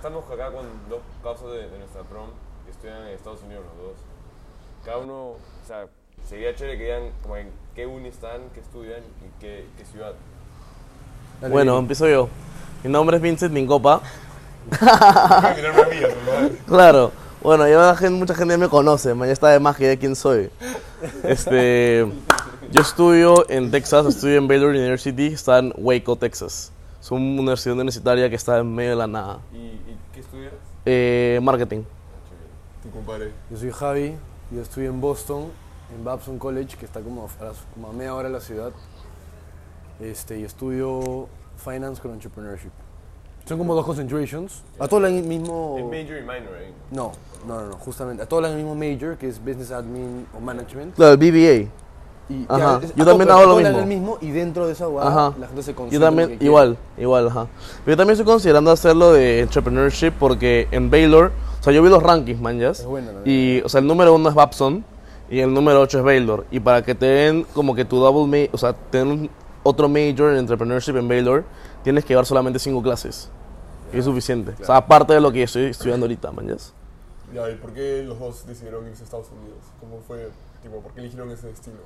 estamos acá con dos casos de, de nuestra prom que estudian en Estados Unidos los dos. Cada uno, o sea, sería chévere que digan como en qué uni están, qué estudian y qué, qué ciudad. Dale, Bueno, empiezo yo. Mi nombre es Vincent Mincopa. Claro. Bueno, ya la gente- mucha gente ya me conoce, ya está de más que ya quién soy. Este, yo estudio en Texas, estudio en Baylor University, está en Waco, Texas. Es una universidad universitaria que está en medio de la nada. ¿Y, y qué estudias? Eh, marketing. Tu compadre. Yo soy Javi, yo estudio en Boston, en Babson College, que está como a, como a media hora de la ciudad. Este, y estudio Finance con Entrepreneurship. Son como dos concentrations. A todos el mismo... Es major y minor, ¿eh? No, no, no, no, justamente. A todos el mismo major, que es Business Admin o Management. Claro, el BBA. Y, Ajá. Yo también hago lo mismo. el mismo y dentro de esa Ajá. guada la gente se concentra Yo en lo también, igual, igual, ajá. Pero yo también estoy considerando hacerlo de entrepreneurship porque en Baylor, o sea, yo vi los rankings, man, ¿yas? Es buena, Y, o sea, el número uno es Babson y el número ocho es Baylor. Y para que te den como que tu double, o sea, tener otro major en entrepreneurship en Baylor, tienes que llevar solamente cinco clases. Y es suficiente. O sea, aparte de lo que estoy estudiando ahorita, man, ¿yas? Ya, ¿y por qué los dos decidieron irse a Estados Unidos? ¿Cómo fue, tipo, por qué eligieron ese destino?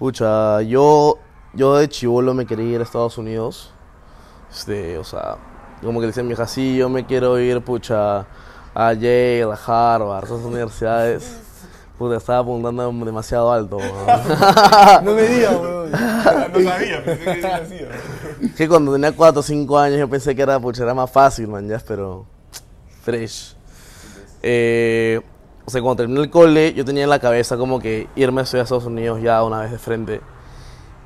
Pucha, yo, yo de chivolo me quería ir a Estados Unidos. Este, o sea, como que le decía a mi hija, sí, yo me quiero ir, pucha, a Yale, a Harvard, esas universidades. Puta, estaba apuntando demasiado alto. No me digas, weón. no sabía, pensé que sí lo hacía. que cuando tenía 4 o 5 años yo pensé que era, pucha, era más fácil, man, ya, pero fresh. Eh, o sea, cuando terminé el cole, yo tenía en la cabeza como que irme a estudiar a Estados Unidos ya una vez de frente.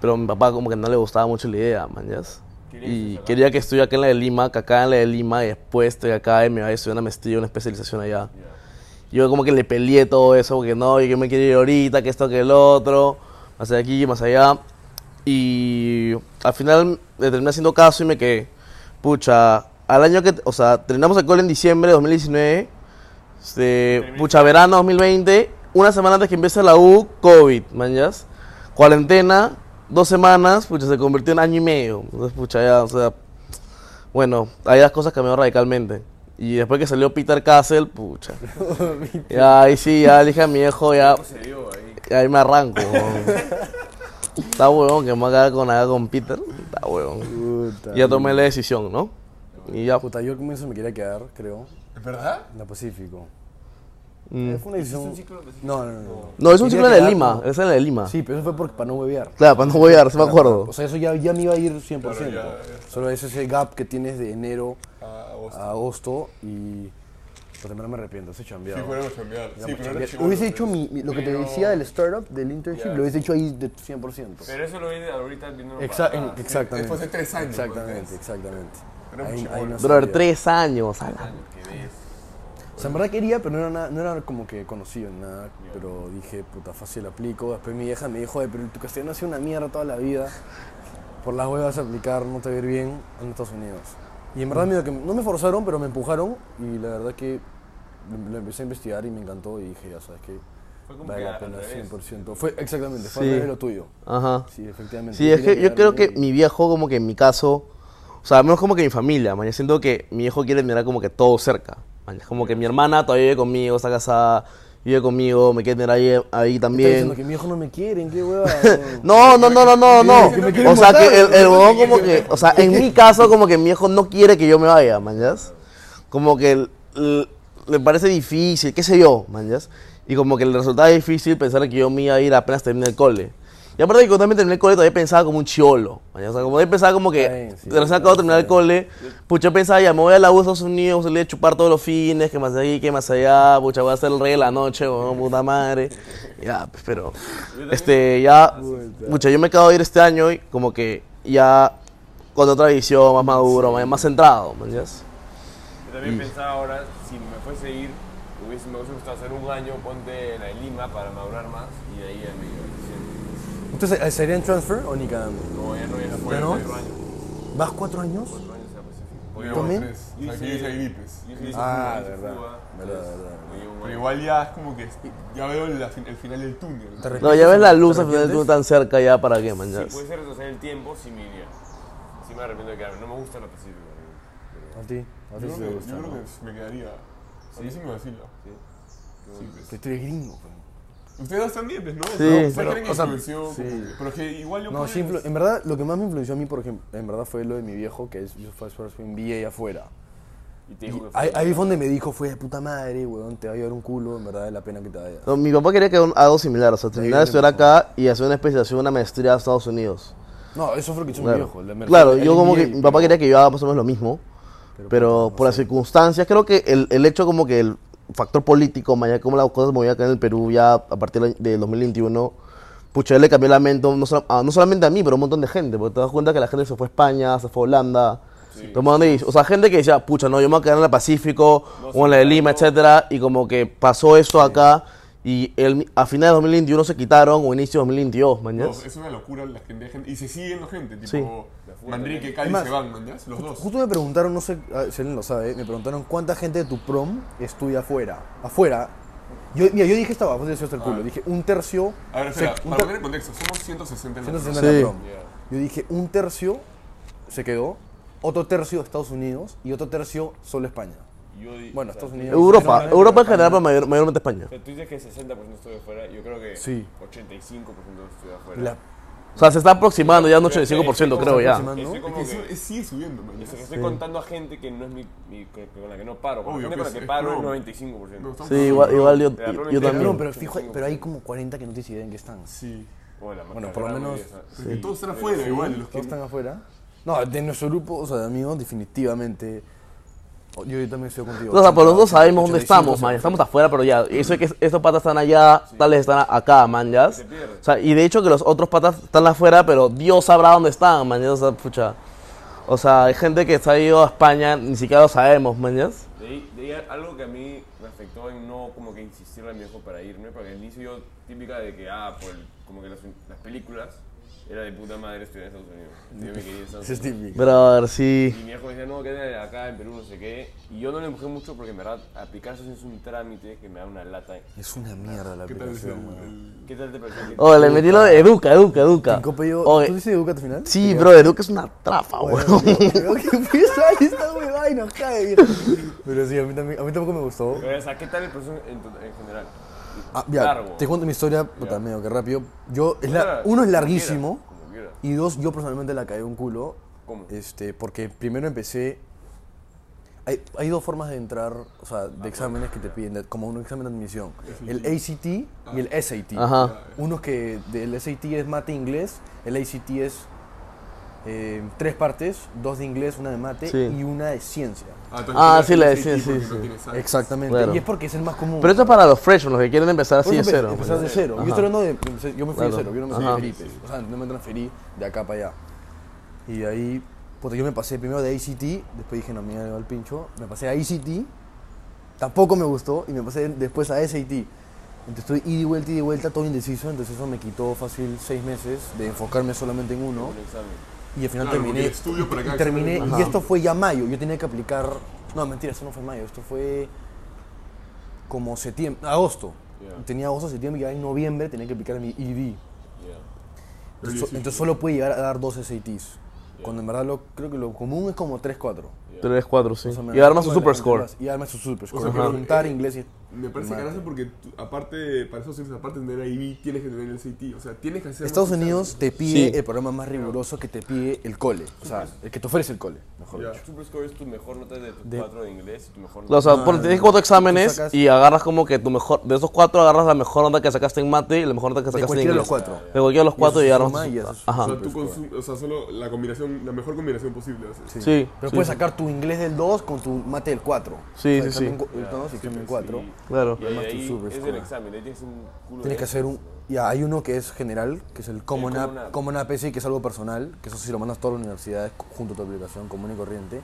Pero a mi papá como que no le gustaba mucho la idea. Quería Y quería que estudie acá en la de Lima, que acá en la de Lima, y después estoy acá y me vaya a estudiar una maestría, una especialización allá. Yo como que le peleé todo eso, porque no, yo me quiero ir ahorita, que esto, que el otro, más de aquí, más allá. Y al final le terminé haciendo caso y me quedé. Pucha, al año que, o sea, terminamos el cole en diciembre de 2019, este, pucha, verano 2020, una semana antes que empiece la U, COVID, manjas. Cuarentena, dos semanas, pucha, se convirtió en año y medio. Entonces, pucha, ya, o sea, bueno, ahí las cosas cambiaron radicalmente. Y después que salió Peter Castle, pucha. ya, ahí sí, ya dije a mi viejo, ya, ¿Cómo se dio ahí? y ahí me arranco. Está huevón que me haga con nada con Peter. Está huevón. Puta. Ya tomé la decisión, ¿no? Y ya. Puta, yo al comienzo me quería quedar, creo, ¿Es verdad? en la Pacífico. Mm. Fue una decisión... un ciclo de Pacífico? No, no, no. No, es un ciclo de Lima. no. Es en la de Lima. Sí, pero eso fue porque, para no bebear. Claro, para no dar, se me acuerdo. O sea, eso ya, ya me iba a ir 100%. Claro, ya, ya. Solo es ese gap que tienes de enero A agosto. a agosto y... Pues también no me arrepiento, ese chambeado. Sí, fueron Sí, pero chivolo, Hubiese hecho mi, mi- lo que te decía del startup, del internship, lo hubiese hecho ahí de 100%. Pero eso lo vi de ahorita viendo Exa- en- exactamente. fue hace tres años, Exactamente, pues. exactamente. Era mucho no bueno. Brother, sabía. tres años. a la-. O sea, en verdad quería, pero no era, nada- no era como que conocido en nada. Pero dije, puta, fácil aplico. Después mi vieja me dijo, "Oye, pero tu castellano ha sido una mierda toda la vida. Por las huevas a aplicar, no te va a ir bien en Estados Unidos. Y en verdad, medio que no me forzaron, pero me empujaron. Y la verdad que lo, lo empecé a investigar y me encantó. Y dije, ya sabes que Fue como vale que la al pena revés. 100%. Fue exactamente, fue Sí. al revés lo tuyo. Ajá. Sí, efectivamente. Sí, es que yo creo que mi viejo, como que en mi caso, o sea, menos como que mi familia, man. Yo siento que mi viejo quiere tener como que todo cerca. man. Es como que mi hermana todavía vive conmigo, está casada, vive conmigo, me quiere tener ahí, ahí Está diciendo también. que mi hijo no me quieren, qué hueva. No, no, no, no, no, O sea, que el, el huevón como que, o sea, en mi caso como que mi viejo no quiere que yo me vaya, man, ¿yas? Como que el- el- le parece difícil, qué sé yo, man, ¿yas? Y como que le resultaba difícil pensar que yo me iba a ir apenas terminé el cole. Y aparte que cuando también terminé el cole todavía pensaba como un chiolo. O sea, como todavía pensaba como que sí, recién acabo de terminar el cole, pucha, yo pensaba ya, me voy a la U de Estados Unidos, salí a chupar todos los fines, que más de aquí, que más allá, pucha, voy a ser el rey de la noche, weón, puta madre. Ya, pues, pero, este, ya, pucha, yo me acabo de ir este año y como que ya con otra visión, más maduro, más, más centrado, ¿me entiendes? Yo también pensaba ahora, si me fuese a ir, hubiese, me hubiese gustado hacer un año, ponte en la de Lima para madurar más y de ahí ya me iba. Entonces, ¿eh, ¿serían transfer o ni cagando? No, ya no, ya ¿Ya fue no? cuatro años. ¿Vas cuatro años? Cuatro años a Pacífico. ¿También? Aquí dice hice Ah, verdad. Verdad, verdad. Pero igual ya es como que ya veo la fin- el final del túnel. ¿Te? No, ya ves la luz ¿Te al final tú arrepientes? tan cerca ya para qué, man, Si ya. puede ser retroceder el tiempo, sí me iría. Sí me arrepiento de quedarme. No me gusta la Pacífico. A ti, a ti Yo sí creo, te que, gusta, yo creo que me quedaría. A mí sí me vacila. Sí. Sí, pues. Que tú eres gringo, pues. Ustedes también, pues, ¿no? Sí. O sea, Pero, o sea, influenció, sí. pero que igual yo No, sí, influ- en verdad, lo que más me influenció a mí, por ejemplo, en verdad fue lo de mi viejo, que es, yo fue, fue fue un VA afuera. Y te Y dijo que ahí, fue- ahí fue donde me dijo, fue de puta madre, weón, te va a llevar un culo, en verdad, vale la pena que te vayas. No, mi papá quería que haga algo similar, o sea, terminar de estudiar acá y hacer una especialización, una maestría a Estados Unidos. No, eso fue lo que hizo mi Claro, viejo. la- me Claro, yo como que mi papá pero- quería que yo haga más o menos lo mismo, pero por no las circunstancias, creo que el, el hecho como que el factor político, de cómo las cosas movían acá en el Perú ya a partir del- del 2021, pucha, él le cambió la mente, no, solo- a- no solamente a mí, pero a un montón de gente, porque te das cuenta que la gente se fue a España, se fue a Holanda, dice- o sea, gente que decía, pucha, no, yo me voy a quedar en el Pacífico, No, o en la de sí, Lima, etcétera, y como que pasó esto acá, y el, a finales de 2021 se quitaron, o inicio de 2022, No, mañas. es una locura la gente, y se siguen la gente, tipo Sí. Manrique, Cali se van, mañas, los dos. Justo me preguntaron, no sé ah, si alguien lo sabe, me preguntaron cuánta gente de tu prom estudia afuera. Afuera. Yo, mira, yo dije esta bajo, hasta el culo. Ah. Dije un tercio. A ver, espera, se- un para poner en contexto, somos 160 en la 160 Sí. en la prom. Yeah. Yo dije un tercio se quedó, otro tercio Estados Unidos y otro tercio solo España. Yo Bueno, o sea, Estados Unidos. Europa, Europa en general, pero mayor- mayormente España. O sea, tú dices que 60% estudia afuera, yo creo que Sí. 85% estudia afuera. La- O sea, se está aproximando ya un 85%, creo ya. que que, sigue subiendo, man. es que estoy contando a gente que no es mi, mi- con con la que no paro. Con la gente con la que paro es prom. 95%. No, Sí, igual, igual yo, yo también. no, pero, fijo, pero hay como 40 que no tienes idea en qué están. Sí. Bueno, Bueno, por lo menos- Porque todos están afuera, igual. Los que, ¿Todos están afuera? No, de nuestro grupo, o sea, de amigos, definitivamente. O- Yo, yo también estoy contigo. O sea, por los dos sabemos dónde 85, estamos, man. Estamos afuera, pero ya. Y eso es que estos patas están allá, tales están acá, man, ya. Se. O sea, y de hecho que los otros patas están afuera, pero Dios sabrá dónde están, man. ya, O sea, pucha. O sea, hay gente que se ha ido a España, ni siquiera lo sabemos, man. ya. De ahí, de algo que a mí me afectó en no como que insistirle a mi hijo para irme, porque al inicio yo típica de que, ah, por el- como que las, las películas, era de puta madre estudiar en Estados Unidos. Yo me quería a Estados Ese es Unidos. típico. Brother, sí. Y mi hijo me decía, no, quédate acá en Perú, no sé qué. Y yo no le empujé mucho porque en verdad aplicar eso es un trámite que me da una lata. Es una mierda la ¿Qué tal es el, aplicación, weón. el- ¿Qué tal te pareció? que- Oh, le metí lo de Educa, Educa, Educa. Oye, ¿Tú dices Educa al final? sí, bro, Educa es una trafa, Bueno, weón. creo que empieza ahí esta huevada y nos cae, viejo. Pero sí, a mí, también, a mí tampoco me gustó. Pero, o sea, ¿qué tal el proceso en, to- en general? Ah, ya, Largo. te cuento mi historia, puta, medio que rápido. Yo, es la- uno es como larguísimo quiera, como quiera. y dos, yo personalmente la caí un culo. ¿Cómo? Este, porque primero empecé. Hay, hay dos formas de entrar, o sea, de exámenes que te piden, de- como un examen de admisión. El ACT y el SAT. Ajá. Uno que del SAT es mate e inglés, el ACT es eh, tres partes, dos de inglés, una de mate Sí. y una de ciencia. Entonces Ah, tú sí, eres la el decía, tipo sí, sí. sal. Exactamente. Claro. Y es porque es el más común. Pero esto es para los freshmen, los que quieren empezar así de cero. empezar de cero. Ajá. Yo estoy hablando de. Yo me fui Claro. de cero, yo no me Ajá. transferí, pues. O sea, no me transferí de acá para allá. Y de ahí, puta, yo me pasé primero de ACT, después dije, no, me iba al pincho. Me pasé a ACT, tampoco me gustó, y me pasé después a SAT. Entonces estoy ida y vuelta, ida y vuelta, todo indeciso. Entonces eso me quitó fácil seis meses de enfocarme solamente en uno. Un examen. Y al final Claro, terminé. estudio para terminé. Y esto fue ya mayo. Yo tenía que aplicar. No, mentira, esto no fue mayo. Esto fue como septiembre, agosto. Tenía agosto, septiembre y ya en noviembre tenía que aplicar mi ED. Yeah. Entonces, so- entonces solo pude llegar a dar dos SATs. Cuando en verdad lo, creo que lo común es como 3, 4. 3, 4, sí. O menos. Y armas su super score. Y armas su super score. O sea, Juntar eh, inglés y. Me parece mate. carajo porque tú- aparte, para Unidos, aparte de tener IB, tienes que tener el CT. O sea, tienes que hacer. Estados Unidos te pide Sí. el programa más riguroso que te pide el cole. O sea, el que te ofrece el cole, mejor Ya. dicho. Super score es tu mejor nota de tus De- cuatro de inglés y tu mejor O nota. sea, Ah, ponte, tienes cuatro exámenes y agarras como que tu mejor. De esos cuatro agarras la mejor nota que sacaste en mate y la mejor nota que De sacaste en cualquiera de los inglés. cuatro. De cualquiera de los Y cuatro y su- eso es- O Ajá. sea, tú o sea, solo la combinación, la mejor combinación posible haces. Sí. Pero sí, puedes sí. sacar tu inglés del 2 con tu mate del 4. Sí, o sea, sí, sí. el 2 y examen 4. Sí. Claro. Y Además, de tu ahí super es el examen, ahí tienes un culo Tienes de que hacer un. Ya, hay uno que es general, que es el Common Common App, App. Common App ese, que es algo personal, que eso sí lo mandas a todas las universidades junto a tu aplicación común y corriente.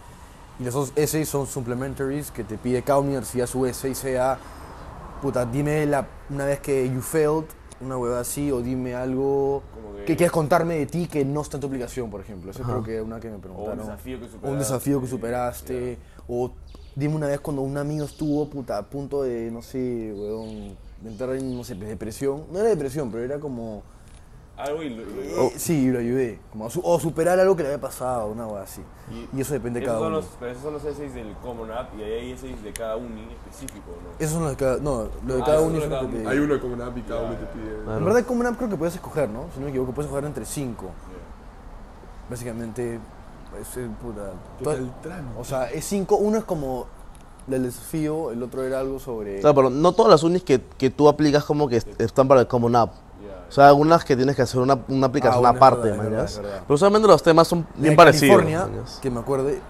Y los otros essays son supplementaries, que te pide cada universidad su essay, sea, puta, dime la, una vez que you failed, una hueva así, o dime algo que- que quieres contarme de ti que no está en tu aplicación, por ejemplo. Esa creo que es una que me preguntaron. desafío que O un superaste. desafío que superaste. O dime una vez cuando un amigo estuvo, puta, a punto de, no sé, weón, de entrar en, no sé, depresión. No era depresión, pero era como algo y lo, lo- Eh, sí, lo ayudé. Como a su- o superar algo que le había pasado, una cosa así. Y, eso depende de cada uno. los, pero esos son los essays del Common App y ahí hay essays de cada uni específico, ¿no? Esos son los de cada. No, lo de Ah, cada uno es lo que te Hay uno de Common App y cada uno te pide. En verdad, como una app creo que puedes escoger, ¿no? Si no me equivoco, puedes escoger entre cinco. Básicamente, es el puta. ¿Qué to- tal tramo? O sea, es cinco. Uno es como el desafío, el otro era algo sobre. Claro, pero no todas las unis que, que tú aplicas como que est- están para el Common App. O sea, algunas que tienes que hacer una, una aplicación bueno, es aparte, verdad, es verdad, mañas. es verdad. Pero usualmente los temas son bien de parecidos. California, mañas. que me acuerde,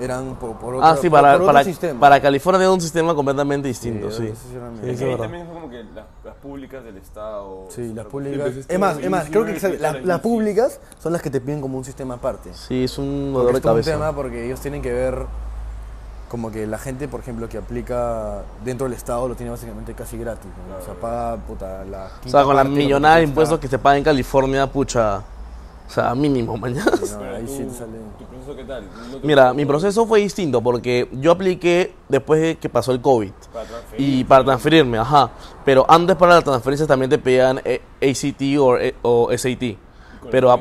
eran por, por otro, Ah, sí, por- para, por otro para, sistema. para California tiene un sistema completamente distinto, Sí, sí. Sí, eso Es es también son como que las, las públicas del Estado. Sí, las públicas. Es más, es es más, creo que las, las públicas son las que te piden como un sistema aparte. Sí, es un Porque dolor de es todo un cabeza. tema porque ellos tienen que ver como que la gente, por ejemplo, que aplica dentro del Estado lo tiene básicamente casi gratis. ¿no? O sea, paga puta la O sea, con la millonada de impuestos que se paga en California, pucha. O sea, mínimo, mañana. Sí, no, ahí tú- sí te sale. ¿Tu proceso qué tal? ¿No te Mira, mi proceso fue distinto porque yo apliqué después de que pasó el COVID. Para transferir. Y para transferirme, ajá. Pero antes para las transferencias también te pedían eh, ACT o, eh, o SAT. Con el Pero, a-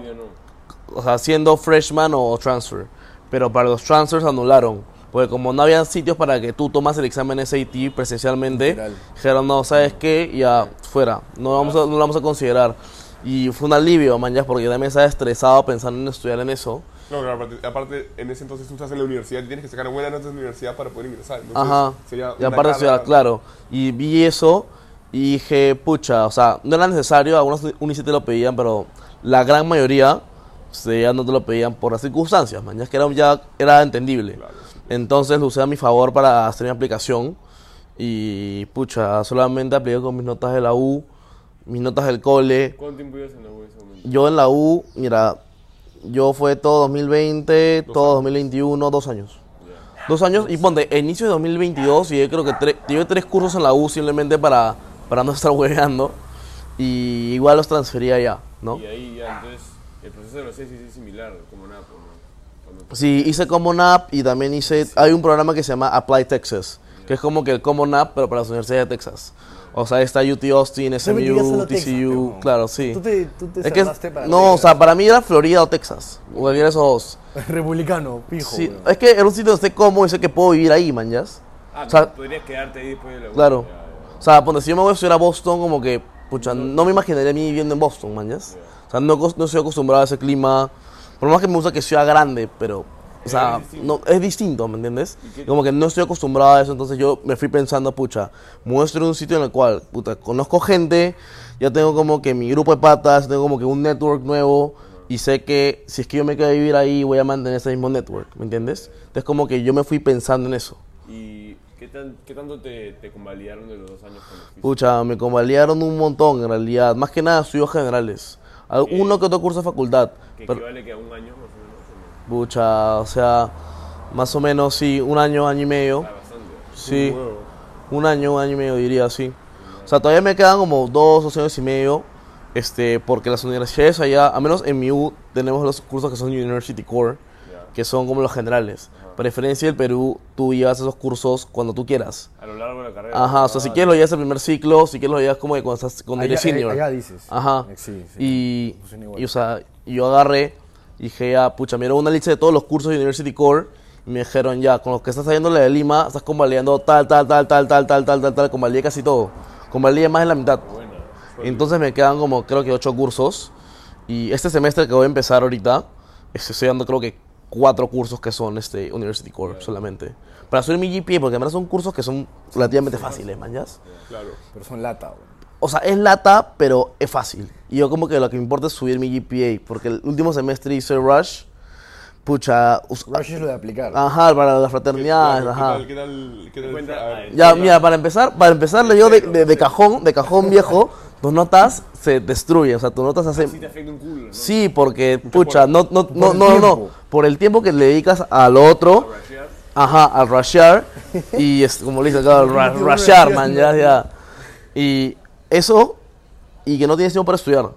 o sea, siendo freshman o transfer. Pero para los transfers anularon. Porque como no había sitios para que tú tomas el examen SAT presencialmente, dijeron, no, ¿sabes qué? Ya, fuera. No lo vamos a, no lo vamos a considerar. Y fue un alivio, man, ya, porque también estaba estresado pensando en estudiar en eso. No, claro, aparte, aparte, en ese entonces tú estás en la universidad y tienes que sacar buenas notas de la universidad para poder ingresar. Entonces, Ajá. Sería Y aparte estudiar, claro. Y vi eso y dije, pucha, o sea, no era necesario, algunos sí te lo pedían, pero la gran mayoría se, ya no te lo pedían por las circunstancias, man, ya es que era, ya era entendible. Entonces lo usé a mi favor para hacer mi aplicación y, pucha, solamente apliqué con mis notas de la U, mis notas del cole. ¿Cuánto tiempo ibas en la U en ese momento? Yo en la U, mira, yo fue todo 2020, todo 2021, dos años. Dos años, y ponte, inicio de 2022, y yo creo que tre- llevé tres cursos en la U simplemente para, para no estar hueveando. Y igual los transfería allá, ¿no? Y ahí ya, entonces, el proceso de los seis es similar, como nada, ¿no? Cuando- Sí, hice Common App y también hice. Hay un programa que se llama Apply Texas, que es como que el Common App, pero para las universidades de Texas. O sea, está UT Austin, SMU, TCU, claro, sí. Tú te, tú te Es que, para no, o sea, para mí era Florida o Texas, o cualquiera de esos dos. Republicano, pijo. Sí, weón. es que era un sitio donde sé cómo y sé que puedo vivir ahí, man, ¿ya? Ah, o sea- podrías quedarte ahí después de la. Claro. Ya, ya. O sea, ponte, si yo me voy a estudiar a Boston, como que, pucha, no me imaginaría a mí viviendo en Boston, man, ¿ya? O sea, no, no estoy acostumbrado a ese clima. Por más que me gusta que sea grande, pero, o sea, Es distinto. no, es distinto, ¿me entiendes? ¿Y qué- Como que no estoy acostumbrado a eso, entonces yo me fui pensando, pucha, muestro un sitio en el cual, puta, conozco gente, ya tengo como que mi grupo de patas, tengo como que un network nuevo, y sé que si es que yo me quedo a vivir ahí, voy a mantener ese mismo network, ¿me entiendes? Entonces como que yo me fui pensando en eso. ¿Y qué, tan, qué tanto te, te convalidaron de los dos años con? Pucha, me convalidaron un montón en realidad. Más que nada estudios generales. Uno que otro curso de facultad. Que Pero, equivale que a un año más o menos. ¿o pucha, o sea, más o menos sí, un año, año y medio. Ah, bastante. Sí, un año, un año y medio diría, sí. O sea, todavía me quedan como dos, dos años y medio. Este, porque las universidades allá, a menos en mi U, tenemos los cursos que son University Core, que son como los generales. Preferencia del Perú, tú llevas esos cursos cuando tú quieras. A lo largo de la carrera. Ajá, o sea, si quieres lo llevas el primer ciclo, si quieres lo llevas como de cuando estás cuando Allá- eres senior. allá dices. Ajá. Sí, sí. Y, y, o sea, yo agarré y dije, ya, pucha, dieron una lista de todos los cursos de University Core y me dijeron, ya, con los que estás saliendo de Lima, estás convalidando tal, tal, tal, tal, tal, tal, tal, tal, tal, convalidé casi todo. Convalidé más de la mitad. Buena. Entonces me quedan como, creo que ocho cursos. Y este semestre que voy a empezar ahorita, estoy dando creo que cuatro cursos que son este University Core solamente. Para subir mi GPA, porque además son cursos que son relativamente fáciles, mañas. Claro. Pero son lata, weón. O sea, es lata, pero es fácil. Y yo como que lo que me importa es subir mi GPA, porque el último semestre hice Rush, pucha, us- Rush es lo de aplicar. ajá, para las ¿Qué, fraternidades, claro, ajá. ¿Qué tal? ¿Qué tal? ¿Qué tal? Ya, mira, para empezar, para empezar, yo de, de, de cajón, de cajón viejo, tus notas se destruyen, o sea, tus notas Sí hacen... te afecta un culo, ¿no? Sí, porque, pucha, no, no, no, no, no, tiempo. por el tiempo que le dedicas a lo otro, Rashear. Ajá, al rushear. y es, como le dicen acá, al ra- rushear, man, ya, ya. Y eso, y que no tienes tiempo para estudiar.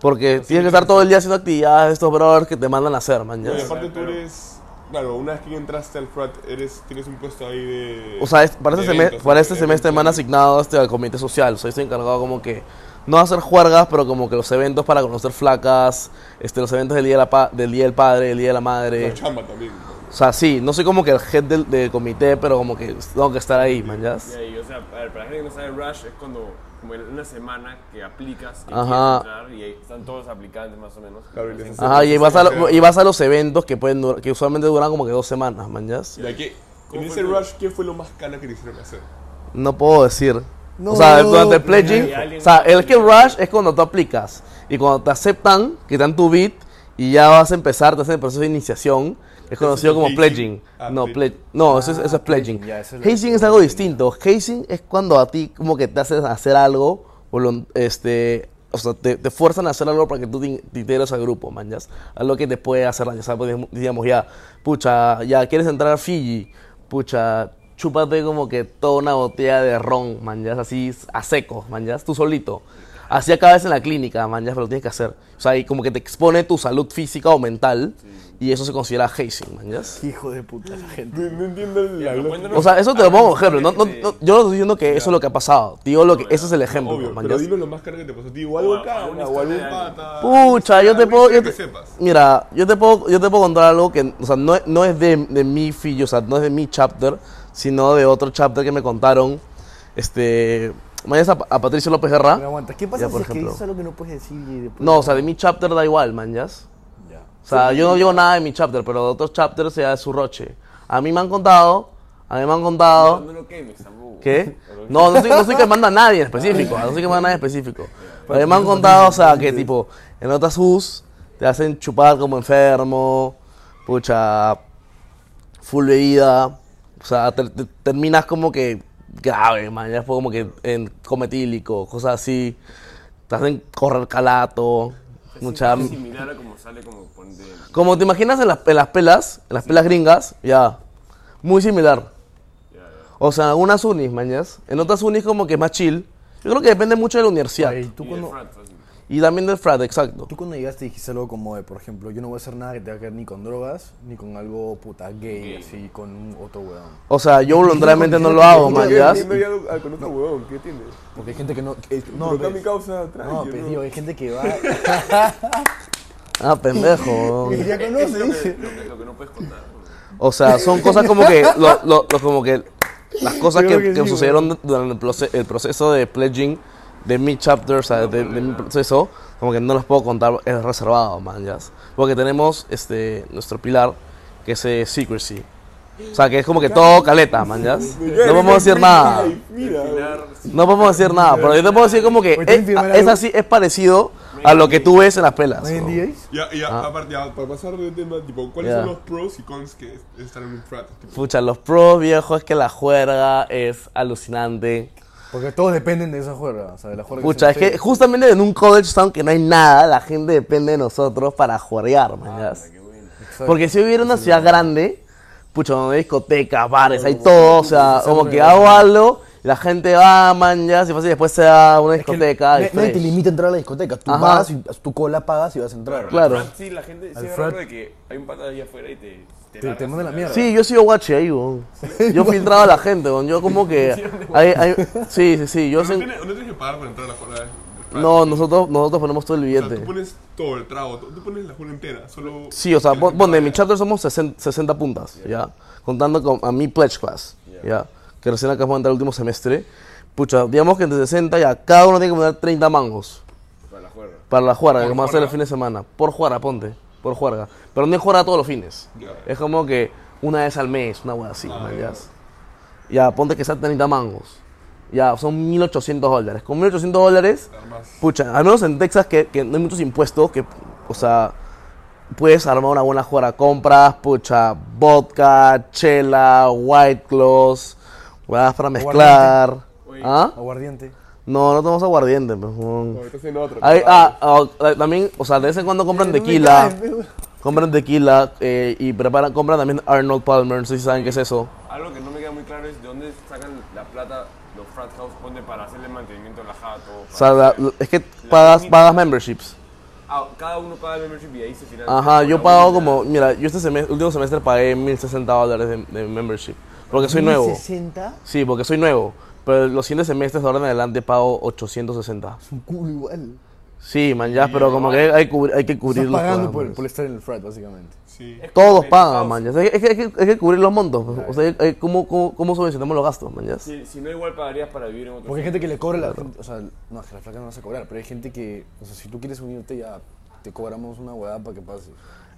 Porque tienes que estar todo el día haciendo actividades, estos brothers que te mandan a hacer, man, ya. No, y aparte tú eres claro, una vez que entraste al frat, eres, tienes un puesto ahí de... O sea, es- para, de este, semestre, eventos, para este semestre me han asignado este, al comité social. O sea, estoy encargado como que, no hacer juergas, pero como que los eventos para conocer flacas, este, los eventos del día, de la pa- del día del padre, del día de la madre. La chamba también. O sea, sí, no soy como que el head del, del comité, pero como que tengo que estar ahí, man, ¿ya? Y ahí, o sea, a ver, para la gente que no sabe, Rush es cuando, como en una semana que aplicas, que Ajá. entrar, y ahí están todos los aplicantes más o menos. Claro, y Ajá, y vas, a, lo- y vas a los eventos que pueden durar- que usualmente duran como que dos semanas, man, ¿ya? ¿Y aquí, ¿Cómo en ese rush, ¿qué fue lo más cana que te hicieron hacer? No puedo decir. No, o sea, durante el pledging, o sea, el que rush es cuando tú aplicas y cuando te aceptan, que te dan tu beat y ya vas a empezar, te hacen el proceso de iniciación, es conocido como pledging. Ah, No, ple- no, eso es, Ah, eso es pledging. pledging, ya, eso es lo- Hazing es algo distinto. Hazing es cuando a ti como que te hacen hacer algo, volun- este, o sea, te, te fuerzan a hacer algo para que tú te, te integres al grupo, man, ya. Algo que te puede hacer daño. O pues, digamos ya, pucha, ya quieres entrar a Fiji, pucha, chúpate como que toda una botella de ron, man, ya, así a seco, man, ya, tú solito. Así acabas en la clínica, man, ya, pero lo tienes que hacer. O sea, y como que te expone tu salud física o mental y eso se considera hazing, man, ya. Hijo de puta la gente. No, no entiendo la Ya, O sea, eso te lo pongo como ejemplo. No, no, Sí. no- yo no estoy diciendo que eso es lo que ha pasado. Digo lo que, ese es el ejemplo. Obvio, man, pero dime lo más caro que te pasó a ti, o algo alguna o alguien. pata. Pucha, yo te puedo. yo te- mira, yo te puedo, yo te puedo contar algo que, o sea, no, es- no es de, de mi fillo, o sea, no es de mi chapter, sino de otro chapter que me contaron. Este. Mañana a, a Patricio López Guerra. Pero aguanta, ¿qué pasa Ya, si por es que ejemplo. dices algo que no puedes decir y después... No, o sea, de mi chapter da igual, man, ¿ya? O sea, yo no digo nada de mi chapter, pero de otros chapters ya es su roche. A mí me han contado, a mí me han contado. No, no lo quemes tampoco. ¿Qué? No, no estoy, no estoy quemando a nadie en específico, no estoy quemando a nadie en específico. Pero me han contado, o sea, que tipo, en otras US te hacen chupar como enfermo, pucha, full bebida, o sea, te- te- terminas como que grave, man, ya fue como que en cometílico, cosas así, te hacen correr calato, mucha... Es similar a como sale como ponte... Como te imaginas en las, en las pelas, en las pelas gringas, ya, muy similar. Ya, ya. O sea, en algunas unis, mañas. En otras unis como que más chill. Yo creo que depende mucho de la universidad. Oye, ¿y tú Y cuando, frat. Y también del frat, exacto. tú cuando llegaste dijiste algo como de, por ejemplo, yo no voy a hacer nada que tenga que ver ni con drogas, ni con algo puta gay, así, con un otro weón. O sea, yo voluntariamente no lo hago. No, ya lo- ah, con otro huevón, ¿qué tienes? Porque hay gente que no... que- No, no, pero pues, mi causa, no, tranqui, pues, ¿no? digo, hay gente que va... Ah, pendejo. ya Es conoce, lo que, dice. lo, que, lo que no puedes contar. ¿no? O sea, son cosas como que, lo, lo- lo- como que las cosas que, creo que que sí, sucedieron durante el proceso de pledging de mi chapter, o sea, de, de mi proceso, como que no las puedo contar, es reservado, man, ya. Porque tenemos este, nuestro pilar, que es eh, secrecy. O sea, que es como que todo caleta, man, ya. No podemos decir nada. No podemos decir nada, pero yo te puedo decir como que ¿tienes es, es así, es parecido a lo que tú ves en las pelas. ¿No ¿no? Ya, ya, Ah. aparte, ya, para pasar de tema, tipo, ¿cuáles Ya. son los pros y cons que es es estar en un frat? Tipo, Pucha, los pros viejos es que la juerga es alucinante. Porque todos dependen de esa juerga, o sea, de la juerga Pucha, es se que justamente en un college town que no hay nada, la gente depende de nosotros para juergar, mañas. qué bueno. Exacto. Porque si hubiera una ciudad grande, pucha, donde hay discotecas, bares, hay todo, o sea, como que hago algo, y la gente va, mañas, y fácil después se da a una Es que discoteca. y nadie- nadie te limita a entrar a la discoteca. Tú Ajá. vas, y, tu cola pagas y vas a entrar. Claro. Frat, sí, la gente sí es de que hay un pata ahí afuera y te... Te, te largas manda la mierda. Sí, yo sigo guache ahí, weón. Yo filtraba a la gente, weón. Yo como que... hay- hay- sí, sí, sí, yo no, sé... tienes, no tienes que pagar por entrar a la del frat. No, nosotros, nosotros ponemos todo el O sea, billete. tú pones todo el trago, tú tú pones la juega entera, solo... Sí, o sea, pon- de mi chapter somos 60, 60 puntas, ¿ya? Contando con a mi pledge class, ¿ya? Que recién acabamos de entrar el último semestre. Pucha, digamos que entre 60 ya, cada uno tiene que poner 30 mangos Para la juerga. para la Por que vamos a hacer el fin de semana. Por juerga, ponte, por juerga. Pero no es juerga todos los fines. Es como que una vez al mes, una hueá así, Ah, ¿me ya. ponte que sean 30 mangos. Ya, son 1800 dólares. Con 1800 dólares, Armas. pucha, al menos en Texas que, que no hay muchos impuestos, que, o sea, puedes armar una buena juega. Compras, pucha, vodka, chela, white claws, huevas para mezclar. ¿Ah? Aguardiente. No, no tomamos aguardiente, pues, estás haciendo otro. Ay, ah, ah, también, o sea, de vez en cuando compran tequila, compran tequila eh, y preparan, compran también Arnold Palmer, no sé si saben qué es eso. Algo que no me queda muy claro es de dónde sacan la plata los frat house ponte para hacerle mantenimiento a la jato. O sea, la- es que pagas, pagas memberships. Ah, cada uno paga el membership y ahí se financia. Ajá, yo pago unidad. como, mira, yo este semestre, último semestre pagué 1060 dólares de, de membership. Porque soy nuevo. 60 Sí, porque soy nuevo. Pero los siguientes semestres de ahora en adelante pago 860. es un culo igual. Sí, man, ya, pero como que hay, hay que cubrir los pagando por, pagos. por estar en el frat, básicamente. Sí. Todos pagan, man. ya. Es que, es que- hay que cubrir los montos. O sea, hay- hay- ¿cómo, cómo, cómo subvencionamos los gastos, man? ya? Si, si no, igual pagarías para vivir en otro Porque hay gente que le cobra la gente, o sea, no, es que la flaca no vas a cobrar, pero hay gente que, o sea, si tú quieres unirte ya te cobramos una huevada para que pases.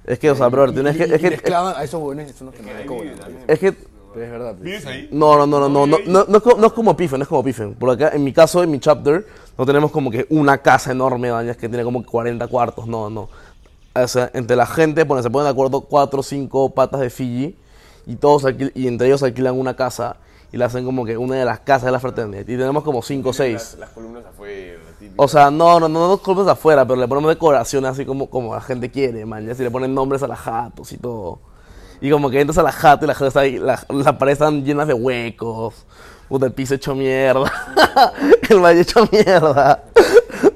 Es que, o sea, brother, Y- tienes y- que... y Es que, les clavan a esos huevones, son los que no le cobran. pues. es que Pero es verdad. ¿Vives ahí? No, no, no, no, no, no, no, no es como, no es como Pifen, no es como Pifen. Por acá, en mi caso, en mi chapter, no tenemos como que una casa enorme, bañas, que tiene como 40 cuartos, no, no. O sea, entre la gente, bueno, se ponen de acuerdo cuatro o cinco patas de Fiji y todos alquil- y entre ellos alquilan una casa y la hacen como que una de las casas de la fraternidad. Y tenemos como cinco o seis. Las, las columnas afuera, típico. O sea, no, no, no, no columnas afuera, pero le ponemos decoraciones así como, como la gente quiere, man. Ya si le ponen nombres a las jatos y todo. Y como que entras a la jato y la jato está ahí, la- las paredes están llenas de huecos. Puta, el piso hecho mierda. el valle hecho mierda.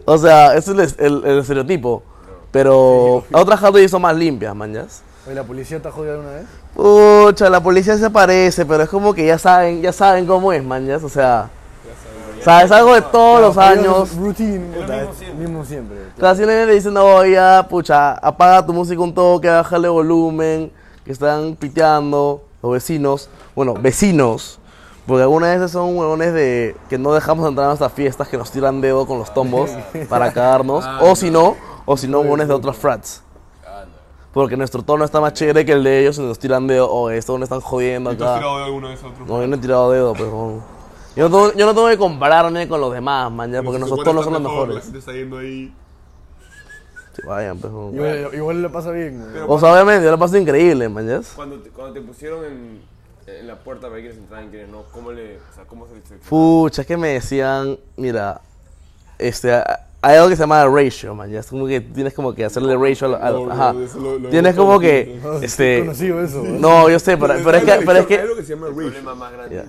o sea, ese es el, el- el estereotipo. Pero otras jatos ya son más limpias, mañas. Oye, ¿la policía te ha jodido alguna vez? Pucha, la policía se aparece, pero es como que ya saben, ya saben cómo es, mañas. O sea, sabes algo de todos los Claro, años. es Routine, Es mismo es siempre. mismo siempre. Casi le dicen, no, ya, pucha, apaga tu música un toque, bájale volumen, que están piteando los vecinos. Bueno, vecinos. Porque algunas veces son huevones de que no dejamos entrar a nuestras fiestas, que nos tiran dedo con los tombos para cagarnos. O si no, o si no, huevones de otras frats. Porque nuestro tono está más chévere que el de ellos y nos tiran dedo. O estos no están jodiendo ¿Y tú has acá. tirado de alguna vez a otro? No, yo no he tirado dedo, pero... Yo no, tengo, yo no tengo que compararme con los demás, man, ya, porque Los nuestros tonos son los mejor, mejores. La gente está yendo ahí. Sí, vayan, pues. Igual, igual le pasa bien. Pero O sea, obviamente, yo la paso increíble, man, ya. cuando, te, cuando te pusieron en, en la puerta para quienes entraban y no, ¿cómo, le, o sea, cómo se? Pucha, es que me decían, mira, este, hay algo que se llama ratio, man, ya es como que tienes como que hacerle ratio al, al- No, ajá. lo- lo tienes como que, este, conocido eso, no, yo sé, pero, pero es que, pero es Hay que, algo que se llama El ratio. problema más grande. ya.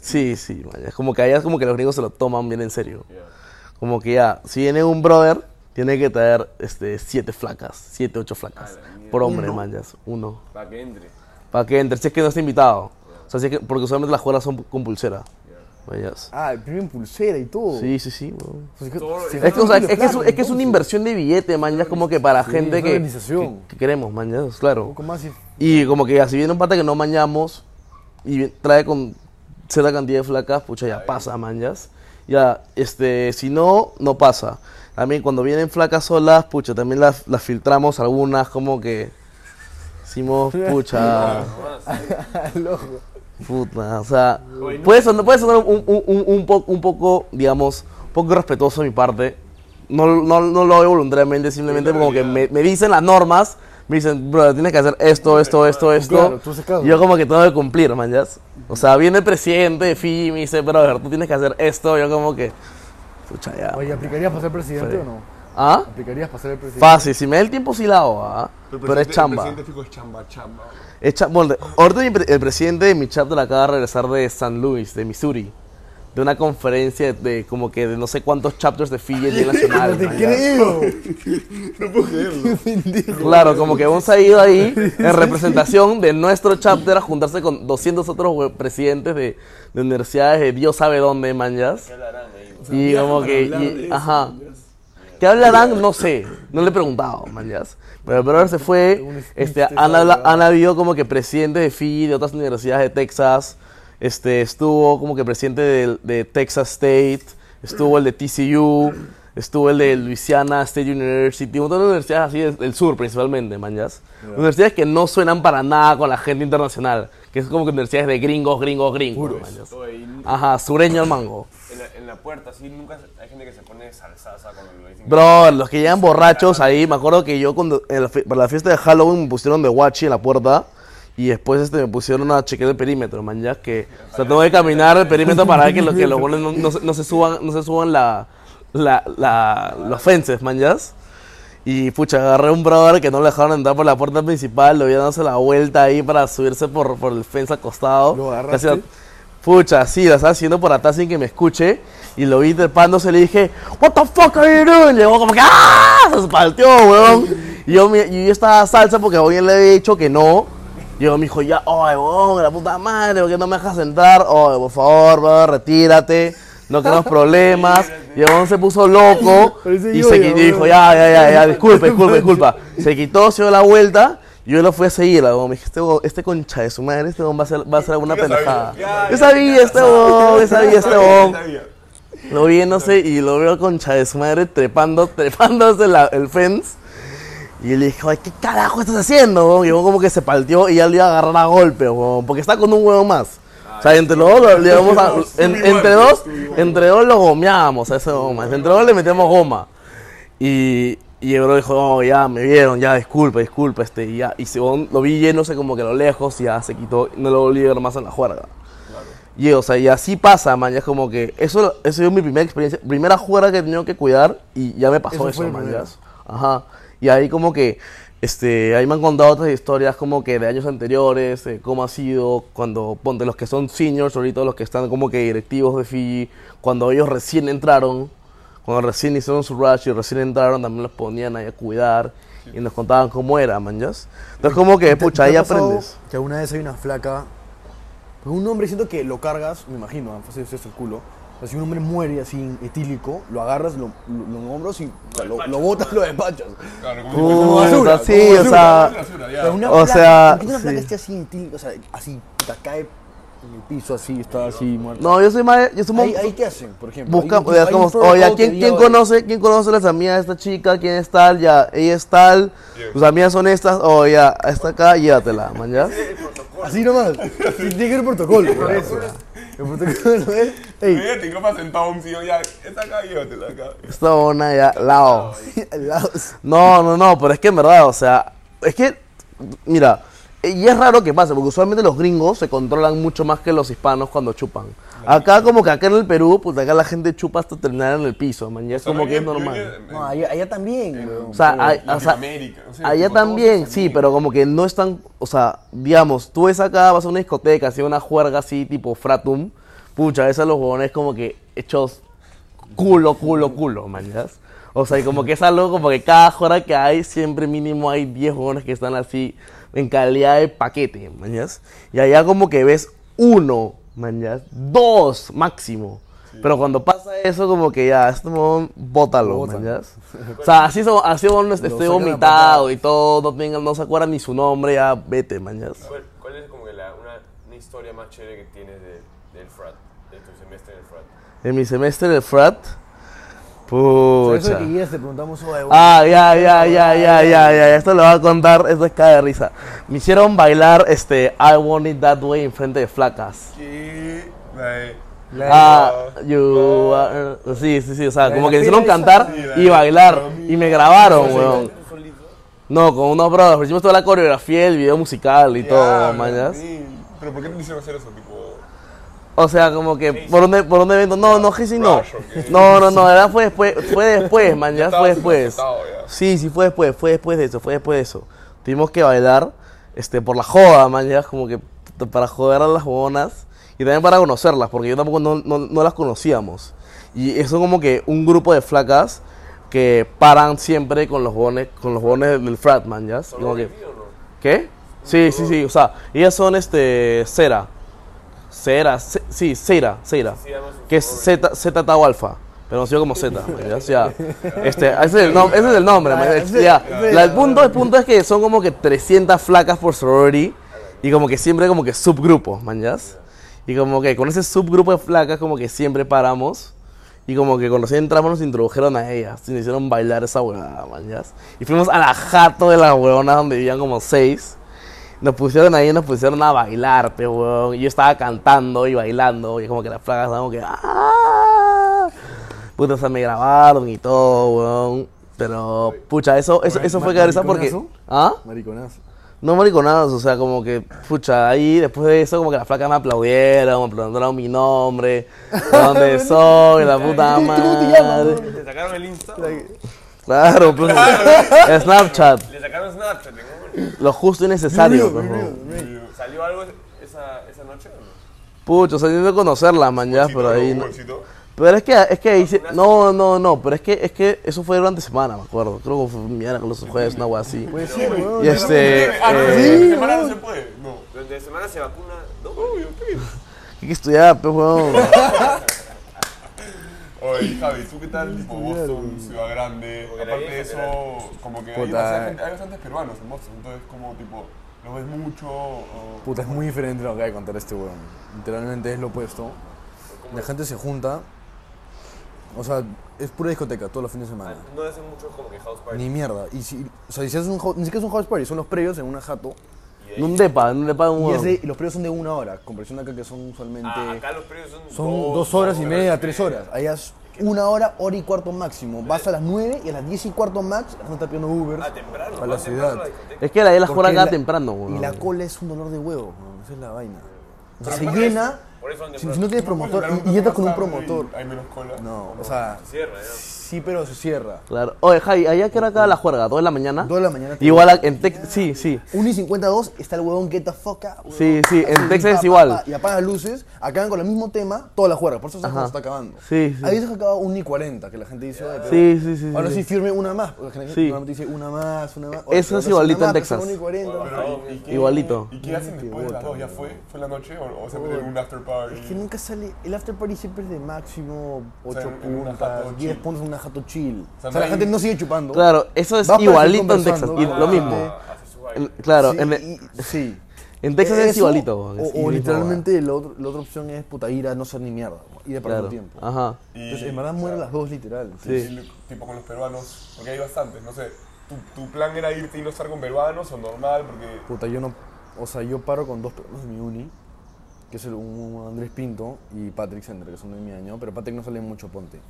sí, sí, man, es como que allá es como que los gringos se lo toman bien en serio. Ya. Como que ya, si viene un brother, tiene que traer, este, siete flacas, siete, ocho flacas, por hombre, man, ya, uno, Para que entre. para que entre, si es que no está invitado, o sea, si es que, porque usualmente las juegas son con pulsera, man, ya. Ah, el premio en pulsera y todo. Sí, sí, sí, weón. Pues es que- Todo- si Es Es que, o sea, es, que es, plata, un- es que es una inversión de billete, man, ya es como que para Sí, gente es que, organización. que, que queremos, man, ya, Un claro. poco más y... Y como que ya, si viene un pata que no mañamos y vi- trae con cierta cantidad de flacas, pucha, ya pasa, man, ya. Ya, este, si no, no pasa. También cuando vienen flacas solas, pucha, también las, las filtramos algunas como que hicimos, pucha, puta, o sea, puede sonar, puede sonar un, un, un, un po- un poco, digamos, un poco irrespetuoso de mi parte. No, no, no lo hago voluntariamente, simplemente como que me, me dicen las normas, me dicen, bro, tienes que hacer esto, esto, esto, esto. Claro, yo como que tengo que cumplir, man, ¿ya? O sea, viene el presidente de Fiji y me dice, brother, tú tienes que hacer esto. Yo como que, pucha, ya. Oye, ¿aplicarías para ser presidente o no? ¿Ah? ¿Aplicarías para ser el presidente? Fácil, si me da el tiempo sí la hago, ¿ah? Pero es chamba. El presidente fijo es chamba, chamba. Es cha- bueno, el presidente de mi chapter acaba de regresar de San Luis, de Missouri. De una conferencia de como que de no sé cuántos chapters de Fiji nivel nacional. No te creo. No puedo creerlo. Claro, como que hemos ido ahí en representación de nuestro chapter a juntarse con 200 otros presidentes de, de universidades de Dios sabe dónde, manjas. Y como que, y- eso, ajá. ¿Qué hablarán? No sé, no le he preguntado, manjas. Pero brother se fue, este, han, habla- esa- han habido como que presidentes de Fiji, de otras universidades de Texas, este, estuvo como que presidente de, de Texas State, estuvo el de TCU, estuvo el de Louisiana State University, un montón de universidades así del, sur principalmente, manjas. Universidades que no suenan para nada con la gente internacional, que es como que universidades de gringos, gringos, gringos, manjas. Ajá, sureño al mango. En la, en la puerta, así, nunca hay gente que se pone salsaza cuando lo dicen. Bro, los que llegan borrachos ahí, me acuerdo que yo cuando en la fi- para la fiesta de Halloween me pusieron de guachi en la puerta y después este, me pusieron a chequear el perímetro, man, ya que o sea, tengo que caminar el perímetro para ver que, lo- que los buenos no, no se- no se suban, no se suban la, la, la- los fences, man, ya. Y pucha, agarré un brother que no le dejaron entrar por la puerta principal, lo vi dándose la vuelta ahí para subirse por, por el fence acostado. ¿Lo agarraste? Pucha, sí, la estaba haciendo por atrás sin que me escuche. Y lo vi trepándose, le dije, What the fuck are you doing? Llegó como que, ¡ah! Se espalteó, weón. Y yo, me- y yo estaba salsa porque alguien le había dicho que no. Y yo me dijo, ya, oye, weón, la puta madre, ¿por qué no me dejas entrar? Oye, por favor, weón, retírate. No queremos problemas. Y el weón se puso loco. Y yo, se y dijo, ya, ya, ya, ya, disculpa, disculpa, disculpa. Se quitó, se dio la vuelta. Yo lo fui a seguir, weón. Me dije, este, este concha de su madre, este weón va a hacer, va a hacer alguna pendejada. Yo sabía, este weón, yo sabía, este. Sabía. Lo vi, no sé, y lo veo concha de su madre trepando, trepándose la- el fence. Y le dije, ay, ¿qué carajo estás haciendo? weón?" Y como que se partió y ya le iba a agarrar a golpe, porque está con un huevo más. O sea, entre los dos, lo- a- en- entre dos, entre dos lo gomeábamos a ese goma. Entre dos le metíamos goma. Y, y el bro dijo, oh, ya, me vieron, ya, disculpa, disculpa, este, y ya. Y se, lo vi yéndose como que a lo lejos ya se quitó, no lo volví a ver más en la juerga. Y, o sea, y así pasa, man, ya es como que, eso, eso es mi primera experiencia, primera juerga que he tenido que cuidar y ya me pasó Eso eso, man, ya. Ajá. Y ahí como que, este, ahí me han contado otras historias como que de años anteriores, eh, cómo ha sido cuando, ponte, los que son seniors, ahorita los que están como que directivos de Fiji, cuando ellos recién entraron, cuando recién hicieron su rush y recién entraron, también los ponían ahí a cuidar y nos contaban cómo era, man, ya. Entonces como que, ¿Te- pucha, ahí aprendes. Que alguna vez hay una flaca. pues un hombre siento que lo cargas, me imagino, ah, fácil es el culo. O sea, si un hombre muere así etílico, lo agarras, lo, lo, lo hombros y o sea, lo, lo botas, lo despachas. Claro, como basura, sí, como o sea, basura, ya. Pero una O flaca, sea, ¿por qué una flaca sí. esté así etílico? O sea, así, puta, cae en el piso así, está así muerta. No, yo soy más, yo soy más- ¿Ahí, ahí qué hacen, por ejemplo? Busca, Hay hay como, oye, ¿quién, conoce, ¿quién conoce las amigas de esta chica? ¿Quién es tal? Ya, ella es tal, tus amigas son estas, o ya, esta acá, llévatela, man, ya. Así nomás. Tiene que haber protocolo, por eso. El protocolo es. Ey, Imagínate, ¿qué pasa sentado en un sillón? Ya, esta acá, llévatela acá. Esta bona ya, lao. al lado. No, no, no, pero es que en verdad, o sea, es que, mira, y es raro que pase, porque usualmente los gringos se controlan mucho más que los hispanos cuando chupan. Acá, como que acá en el Perú, pues acá la gente chupa hasta terminar en el piso, man, ya es como que es normal. No, allá, allá también. O sea, hay- o sea, Latinoamérica, o sea, allá también, sí, pero como que no están, o sea, digamos, tú ves acá, vas a una discoteca, así una juerga así tipo fratum, pucha, a los huevones como que hechos culo, culo, culo, mañas. O sea, y como que es algo como que cada juerga que hay, siempre mínimo hay 10 huevones que están así en calidad de paquete, mañas. Y allá como que ves uno, mañas, dos máximo. Pero cuando pasa eso, como que ya, este huevón, bótalo, Bótalo. mañas. O sea, así, so- así huevón, estoy sacan a vomitado y todo, no, tenga- no se acuerda ni su nombre, ya vete, mañas. ¿Cuál, cuál es como que la, una, una historia más chévere que tienes de, del frat, de tu semestre en el frat? En mi semestre de frat, Eso pucha. que te preguntamos, Ah, ya, ya, ya, ya, ya, ya, esto lo voy a contar, esto es cada de risa. Me hicieron bailar este I Want It That Way en frente de flacas. Like, Ah, you are- Sí, sí, sí, o sea, La como que me hicieron cantar Sí, y bailar y me grabaron, Sí, weón. No, con unos brothers, hicimos toda la coreografía, el video musical y todo, mañas. sí. ¿Pero por qué te hicieron hacer eso? Tipo, O sea, como que por un, por un evento, no, no, Hazing no. No, no, no, era fue después, fue después, man, ya fue después. Sí, sí, fue después, fue después de eso, fue después de eso. Tuvimos que bailar, este, por la joda, man, ya como que para joder a las bonas y también para conocerlas, porque yo tampoco no, no, no las conocíamos. Y eso como que un grupo de flacas que paran siempre con los bones, con los bones del frat, man, ya. Como que- ¿Qué? Sí, sí, sí, o sea, ellas son este cera. Cera, ce- sí, Cera, Cera. Sí, Que es Z, Z Tau Alfa. Pero conocido como Z. O sea, este, ese, es el ese es el nombre. es- ya. La- el, punto, el punto es que son como que 300 flacas por sorority. Y como que siempre como que subgrupos, man, ¿ya? Y como que con ese subgrupo de flacas como que siempre paramos. Y como que cuando recién entramos nos introdujeron a ellas. Y nos hicieron bailar esa huevada, ¿ya? Y fuimos a la jato de las huevonas donde vivían como seis. Nos pusieron ahí y nos pusieron a bailar, pe, weón. Y yo estaba cantando y bailando. Y como que las flacas estaban como que. ¡Ah! Puta, o sea, me grabaron y todo, weón. Pero, pucha, eso, eso, eso fue cabeza porque. ¿Mariconazo? ¿Ah? Mariconazo. No mariconadas, o sea, como que, pucha, ahí después de eso, como que las flacas me aplaudieron, me preguntaron mi nombre, de dónde soy, la puta ¿Cómo te llamas, madre. ¿Le sacaron el Insta? Claro, pues. Snapchat, Le sacaron Snapchat, ¿no? Lo justo y necesario, weón. real, real. ¿Salió algo esa, esa noche o no? Pucho, o sea, yo de conocerla, man, ya, pero ahí no. Pero es que, es que ahí sí- No, no, no, pero es que, es que eso fue durante semana, me acuerdo. Creo que fue miércoles, jueves, una wea así. Puede ser, weón. Y este. Ah, no, eh, semana no se puede. No. Durante la semana se vacuna dos. Obvio, pues. hay que estudiar, pues, weón. Oye, Javi, ¿tú qué tal? Tipo Boston, ciudad grande. Aparte de eso, como que hay, bastante gente- hay bastantes peruanos en Boston. Entonces, como tipo, ¿lo ves mucho? O... Puta, es muy diferente lo que acaba de contar este weón. Literalmente es lo opuesto. La gente se junta. O sea, es pura discoteca todos los fines de semana. No hacen mucho como que house party. Ni mierda. Y si, o sea, si haces un, ni siquiera es un house party, son los previos en una jato. En un depa, en un depa de un Y, de- los previos son de una hora, comparación acá que son usualmente. Ah, acá los precios son, son dos, horas y media, tres horas. Allá es una hora, hora y cuarto máximo. Vas a las nueve y a las diez y cuarto max, la gente está pidiendo Uber Ah, temprano. a la ciudad. la. Es que la de la Porque juega acá la- temprano, weón. Y la cola es un dolor de huevo, weón, esa es la vaina. O sea, se llena. Por eso van Si, no tienes ¿No puedes promotor y, entras con un promotor. Hay menos cola. No, o sea, Se cierra, ya. Sí, pero se cierra. Claro. Oye, Javi, ¿allá qué hora acaba la juerga? ¿2 de la mañana? Dos de la mañana. te- Igual a- en Texas, sí, sí. 1 y 52 está el huevón Get the fuck out, huevón. Sí, sí, en Así, Texas pa, es pa, igual. pa, Y apagan las luces, acaban con el mismo tema, toda la juerga. Por eso Ajá. se está acabando. Sí, sí. Hay veces que acaba 1 y 40, que la gente dice, "Oye, pero Sí, sí, sí. Ahora sí sí. firme una más, porque la gente Sí. normalmente dice una más, una más. Oye, Eso pero es no igualito una en más, Texas. son 1 y 40. Pero, ¿y, y qué- Igualito. ¿Y qué hacen después de las dos? ¿Ya fue? ¿Fue la noche? ¿O, o se meten en un after party? Es que nunca sale. El after party siempre es de máximo 8 sea, en una puntas, jato 10 chill. puntos en una jato chill. O sea, no la gente no sigue chupando. Claro, eso es Va a aparecer igualito en Texas. conversando, Y lo mismo. Ah, hace su baile. En- Claro, Sí, en, y- sí. en Texas es Eso, igualito. weón, es O, o literalmente la, otra- la otra opción es puta ir a no ser ni mierda. Ir a perder Claro. tiempo. Ajá. Y- Entonces, en verdad mueren las dos literal. Sí. Y, tipo con los peruanos, porque hay bastantes, no sé. ¿Tu, tu plan era irte y no estar con peruanos o normal? Porque Puta, yo no. O sea, yo paro con dos peruanos de mi uni, que es el, un Andrés Pinto y Patrick Sender, que son de mi año, pero Patrick no sale mucho, ponte.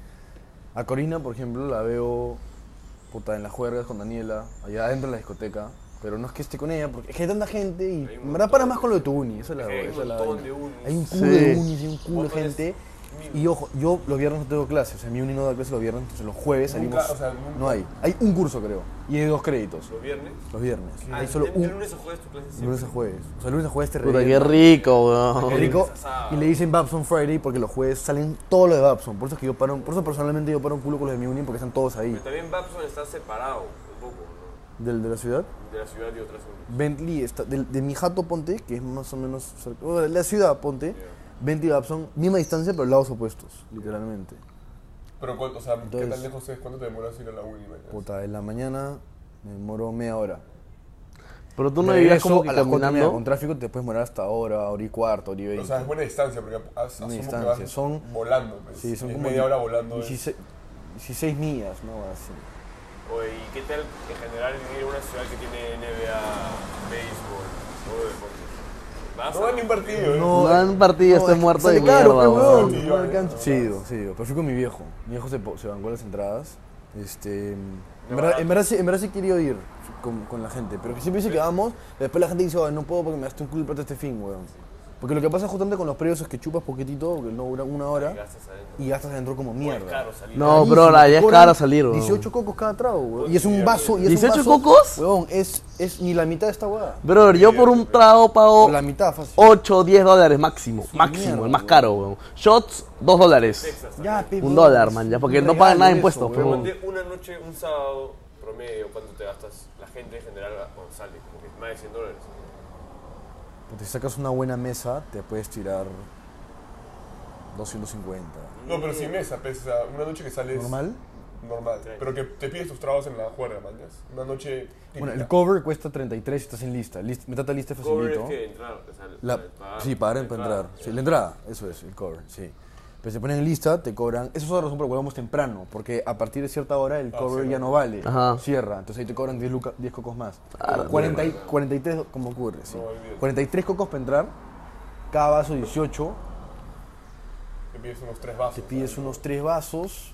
A Corina, por ejemplo, la veo puta, en las juergas con Daniela, allá adentro de la discoteca, pero no es que esté con ella, porque es que hay tanta gente y en verdad para más con lo de tu uni, esa es la, Hay un es la montón vaina. de unis. Hay un culo Sí. de unis y un culo de gente. Y ojo, yo los viernes no tengo clases, o sea, mi uni no da clases los viernes, entonces los jueves Nunca, salimos. o sea, nunca- No hay. Hay un curso, creo, y hay dos créditos, Los viernes. los viernes. Ah, hay solo de, un. lunes a jueves tu clase siempre. Lunes a jueves. O sea, lunes a jueves te Puta, qué rico, weón. Qué rico. Y le dicen Babson Friday porque los jueves salen todo lo de Babson. Por eso es que yo paro, por eso personalmente yo paro un culo con los de mi uni porque están todos ahí. Pero también Babson está separado un poco, ¿no? Del de la ciudad. De la ciudad y otras unis. Bentley está, de, de mi jato Ponte, que es más o menos cerca, o de la ciudad Ponte, Bentley y Babson, misma distancia pero lados opuestos, literalmente. Pero, ¿cuánto, o sea, ¿qué Entonces- tan lejos es? ¿Cuánto te demoras ir a la uni? Puta, en la mañana me demoro media hora. Pero tú no vivías como que a las caminando. Con tráfico te puedes demorar hasta hora, hora y cuarto, hora y veinte. O sea, es buena distancia, porque as- asumo distancia, que vas son- volando. Pues. sí, son es como media hora volando. es- 16, 16 millas, ¿no? Así. Oye, ¿y qué tal en general vivir en una ciudad que tiene NBA, béisbol, todo deporte? ¿Vas No va ni un partido, ¿eh? No dan partido, estoy muerto de caro, mierda, pues, digo, sí, digo. Pero fui con mi viejo. Mi viejo se, se bancó las entradas. Este, en, verdad, en, verdad, sí- en verdad sí quería ir con, con la gente. Pero que siempre dice que vamos. Después la gente dice, "Ay, no puedo porque me gasté un culo de plata este fin, weón. Porque lo que pasa justamente con los precios es que chupas poquitito, porque no dura una hora. gastas adentro? Y gastas adentro como mierda. es caro salir. No, Carísimo, bro, te allá es cobran caro salir, weón. 18 cocos cada trago, weón. Y es un vaso. Y es un ¿18 vaso- cocos? Weón, es, es ni la mitad de esta weá. Brother, yo por un trago pago la mitad fácil. 8 o 10 dólares máximo. Máximo, mierda, el más weón. caro, weón. Shots, 2 dólares. Ya, pe, Un weón, dólar, man, ya, un porque no regalo pagan nada de eso, impuestos, weón. pero- Ponte una noche, un sábado promedio, ¿cuánto te gastas la gente en general sale? Como que más de 100 dólares. Te sacas una buena mesa, te puedes tirar 250. No, pero sin mesa, pues, o sea, una noche que sales. ¿Normal? Normal. Sí. Pero que te pides tus tragos en la juerga, ya. Una noche. Bueno, el cover cuesta 33 si estás en lista. List, meterte a lista es Cover facilito. es que entrar, o sea, La- sí, pagar para entrar. Sí, la entrada, eso es, el cover, sí. Pero se ponen en lista, te cobran. Esa es otra razón por la cual vamos temprano. Porque a partir de cierta hora el Ah, cover ya no vale. Ajá. Cierra. Entonces ahí te cobran 10, luca- 10 cocos más. Ah, 40 y- 43, como ocurre, sí. No, olvídate. 43 cocos para entrar. Cada vaso 18. Te pides unos tres vasos. Te pides unos 3 vasos.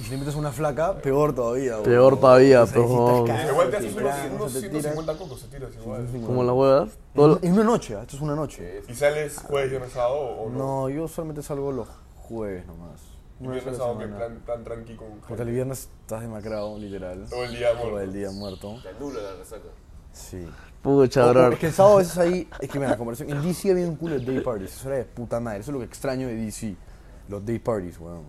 Y si le metes una flaca, peor todavía. güey. Peor todavía, pero- Igual te haces unos, tiras, unos te tiras. 150 cocos, se tiras igual. Como las huevas. Todo- En, una noche, ¿ah? esto es una noche. ¿Y sales jueves, viernes, sábado o no? No, yo solamente salgo los jueves nomás. ¿Y viernes, sábado que plan, plan tranqui con Porque el viernes estás demacrado, literal. Todo el día Todo muerto. el día muerto. Te anula la resaca. Sí. Pucha, bro. Es que el sábado a veces ahí, es que mira, la conversación, en DC había un culo de day parties, eso era de puta madre, eso es lo que extraño de DC, los day parties, weón.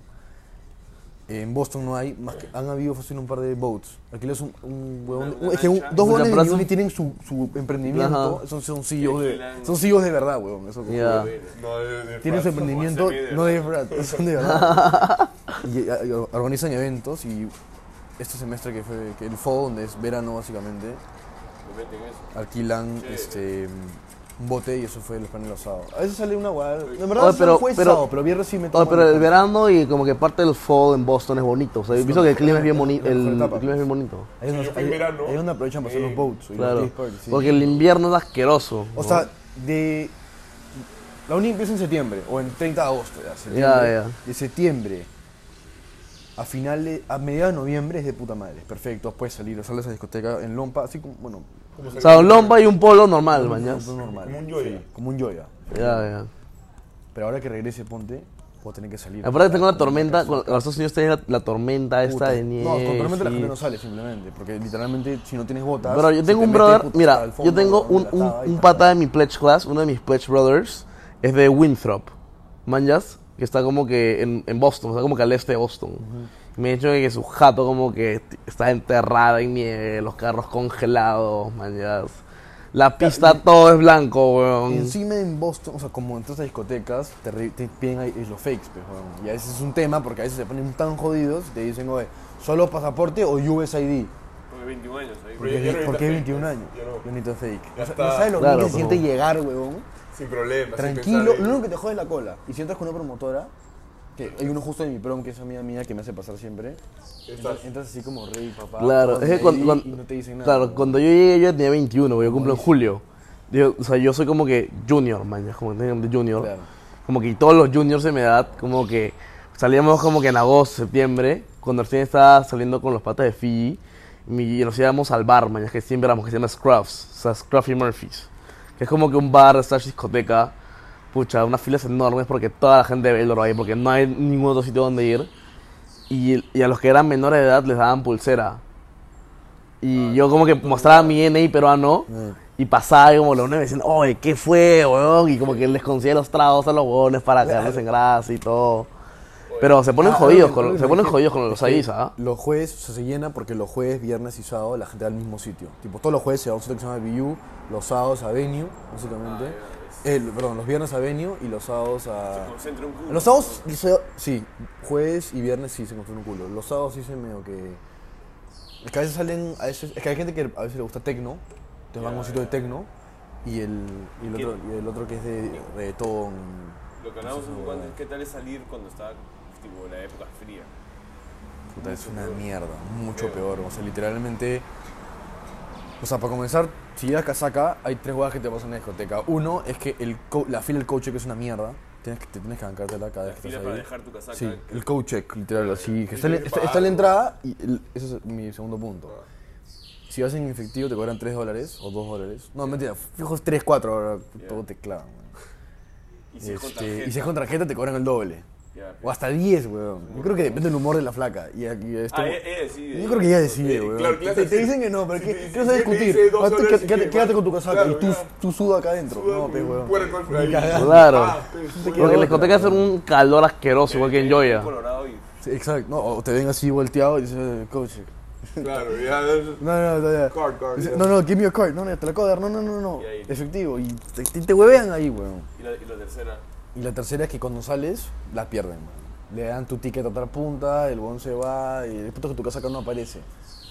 En Boston no hay, más que han habido fácil un par de boats. Alquilas un, un huevón, Una- una es que un- dos huevones de. Miami tienen su, su emprendimiento, Ajá. son, son CEOs de, son CEOs de verdad, weón. Eso como-. No, de, de Tienen su emprendimiento, no de verdad, son de verdad. y, y organizan eventos y este semestre que fue que el fall, donde es verano básicamente, alquilan este un bote y eso fue planes los sábados. A veces sale una guada. En verdad Oye, pero- no fue pero- sábado, pero viernes sí me Oye, pero el el- verano y como que parte del fall en Boston es bonito. O sea, he visto que el clima es bien bonito. El, el clima es bien bonito. Es donde aprovechan para hacer los boats y Claro. day parties, sí. Porque el invierno es asqueroso. O ¿no? sea, de la uni empieza en septiembre o en 30 de agosto ya, septiembre. Ya, ya. De septiembre a finales a mediados de noviembre es de puta madre, es perfecto, puedes salir, sales a discoteca en Lompa, así como bueno, Como O sea, un lompa y un polo normal, mañana. como normal. Como un Joya. Sí, como un Joya. Ya, ya. Pero ahora que regrese Ponte, voy a tener que salir. Aparte tengo la tormenta, con- los Estados Unidos tienen la, la tormenta esta de nieve. No, con tormenta la gente no sale simplemente, porque literalmente si no tienes botas. Pero yo tengo te un brother, mira, yo tengo un, un, un pata de mi pledge class, uno de mis pledge brothers, es de Winthrop, manjas, que está como que en, en Boston, está como que al este de Boston. Me ha dicho que su jato como que está enterrada en nieve, los carros congelados, manjas. La pista todo es blanco, Y weón. encima en Boston, o sea, como en todas las discotecas, te, te piden ahí los fakes, pues, weón. Y a veces es un tema porque a veces se ponen tan jodidos y te dicen, oye, solo pasaporte o USID. Porque 21 años ahí. Porque, es- porque necesitas es fake, 21 pues. años. Ya no. Yo necesito fake. ¿No sabes lo Claro, bien que se siente llegar, weón? Sin problemas. sin Tranquilo, en- lo único que te jode es la cola. Y si entras con una promotora, que hay uno justo de mi prom que es amiga mía que me hace pasar siempre. Entras, entras así como rey, papá. Claro, es que cuando, cuando- y no te dicen nada. claro, cuando yo llegué yo tenía 21, porque yo cumplo en julio. Digo, o sea, yo soy como que junior, man, como que tengo de junior. Claro. Como que todos los juniors de mi edad, como que salíamos como que en agosto, septiembre, cuando recién estaba saliendo con los patas de Fiji, y nos íbamos al bar, man, que siempre éramos, que se llama Scruffs, o sea, Scruffy Murphys, que es como que un bar, slash discoteca, pucha, unas filas enormes porque toda la gente ve el ahí, porque no hay ningún otro sitio donde ir, y, y a los que eran menores de edad les daban pulsera. Y yo como que mostraba mi NI peruano Eh. y pasaba y como los me decían, oye, ¿qué fue, weón? Y como que les conseguía los tragos a los huevones para quedarles en grasa y todo. Pero se ponen Ah, jodidos, con, se ponen jodidos con los ahí, ¿ah? Los jueves o sea, se llena porque los jueves, viernes y sábado la gente va al mismo sitio. Tipo, todos los jueves se va a un sitio que se llama BU, los sábados a Venue, básicamente. Eh, perdón, los viernes a Venue y los sábados a... Concentra un culo. Los sábados, se- sí, jueves y viernes sí se construye un culo. Los sábados sí se medio que... Es que a veces salen, a veces, es que hay gente que a veces le gusta tecno, entonces van a un sitio de tecno y el, y el, otro, y el otro que es de reggaetón. Lo que hablamos un poco antes, ¿qué tal es salir cuando está tipo la época fría? Puta, es una mierda, mucho peor. O sea, literalmente. O sea, para comenzar, si llegas a casaca, hay tres huevas que te pasan en la discoteca. Uno es que el la fila del coach check es una mierda. Tienes que, te tienes que bancártela cada vez que estás para ahí. dejar tu casaca. Sí, que- el coach check, literal, así. Que está, en, que está- está en la entrada y el- ese es mi segundo punto. Si vas en efectivo te cobran 3 dólares o 2 dólares. No, mentira, fijo 3, 4, ahora todo te clavan. weón. Y si es con Este, tarjeta. y si es con tarjeta te cobran el doble. O hasta 10, weón. Yo creo que depende del humor de la flaca. Y aquí este, Ah, ella, decide. yo creo que ella decide, Eh, weón. claro, claro, te, te dicen que no, pero Sí, ¿qué, sí, ¿qué vas a sí, te discutir? Ah, y quédate, que con tu casaca Claro, y tú, tú suda acá adentro. Suda no, pe, weón. Claro. Ah, Porque en la discoteca hace un calor asqueroso, igual que en Joya. Colorado y Sí, exacto. No, o te ven así volteado y dices, eh, coach. Claro, ya. No, no, no, ya. Card, card. No, no, give me a card. No, no, te la acabo de dar. No, no, no, no. Y. Efectivo. Y te, te, te huevean ahí, weón. Y la, y la tercera. Y la tercera es que cuando sales, la pierden, weón. Le dan tu ticket a otra punta, el bon se va y después que tu casaca no aparece.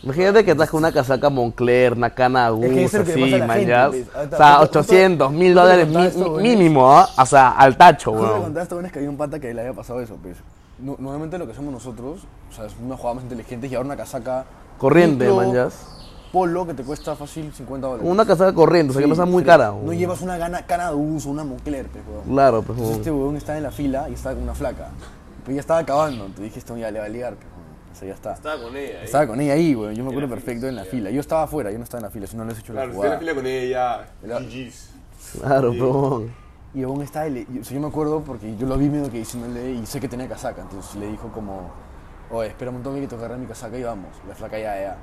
Imagínate que estás con una casaca Moncler, una cana Es que eso Gus, es que así, man, gente, ya. pues. O está, sea, justo- 800, justo- 1000 justo dólares me contaste mi- mínimo, ¿ah? O sea, al tacho, weón. contaste esta vez que había un pata que le había pasado eso, pues. No- normalmente lo que hacemos nosotros, o sea, es una jugada más inteligente es llevar una casaca Corriente, man, ya. Polo que te cuesta fácil 50 dólares. Una casaca corriente, o sea, que no Sí, sea muy cara. No weón. llevas una gana, cana de uso, una Moncler, pues, weón. Claro, pues, Entonces este weón estaba en la fila y estaba con una flaca. Pero ya estaba acabando, te dije, esto ya le va a ligar, pues, weón. O sea, ya está. Estaba con ella. ahí. Estaba con ella ahí, weón. Yo me acuerdo la perfecto en la fila. Yo estaba afuera, yo no estaba en la fila, si no les he hecho Claro, la si tienes jugada. fila con ella, La- GG's. Claro, pues, weón. Y aún estaba, y le- y- o sea, yo me acuerdo porque yo lo vi medio que diciéndole y sé que tenía casaca, entonces le dijo como, oye, espera un toque que te agarré mi casaca y vamos. La flaca ya, ya.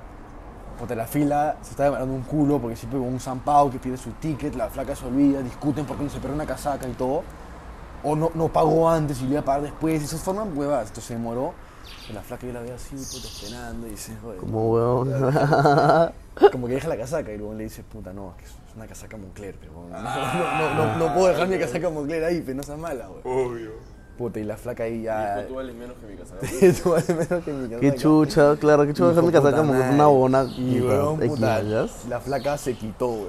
Puta, la fila se está demorando un culo porque siempre con un zampao que pide su ticket, la flaca se olvida, discuten porque no se perdió una casaca y todo. O no, no pagó antes y le iba a pagar después. Y se forman huevas. Entonces se demoró. Y la flaca yo la ve así, puta, esperando y dice, joder. Como weón. Como que deja la casaca y luego le dice, puta, no, es que es una casaca Moncler, pero no, no, no, no, no puedo dejar mi casaca Moncler ahí, pero no sea mala, güey. Obvio. Puta, y la flaca ahí ya... Dijo, tú vales menos que mi casa. Tú vales menos que mi casaca. Qué chucha, claro, qué chucha dejar mi casaca como que una bona. Y weón, puta, la flaca se quitó, weón.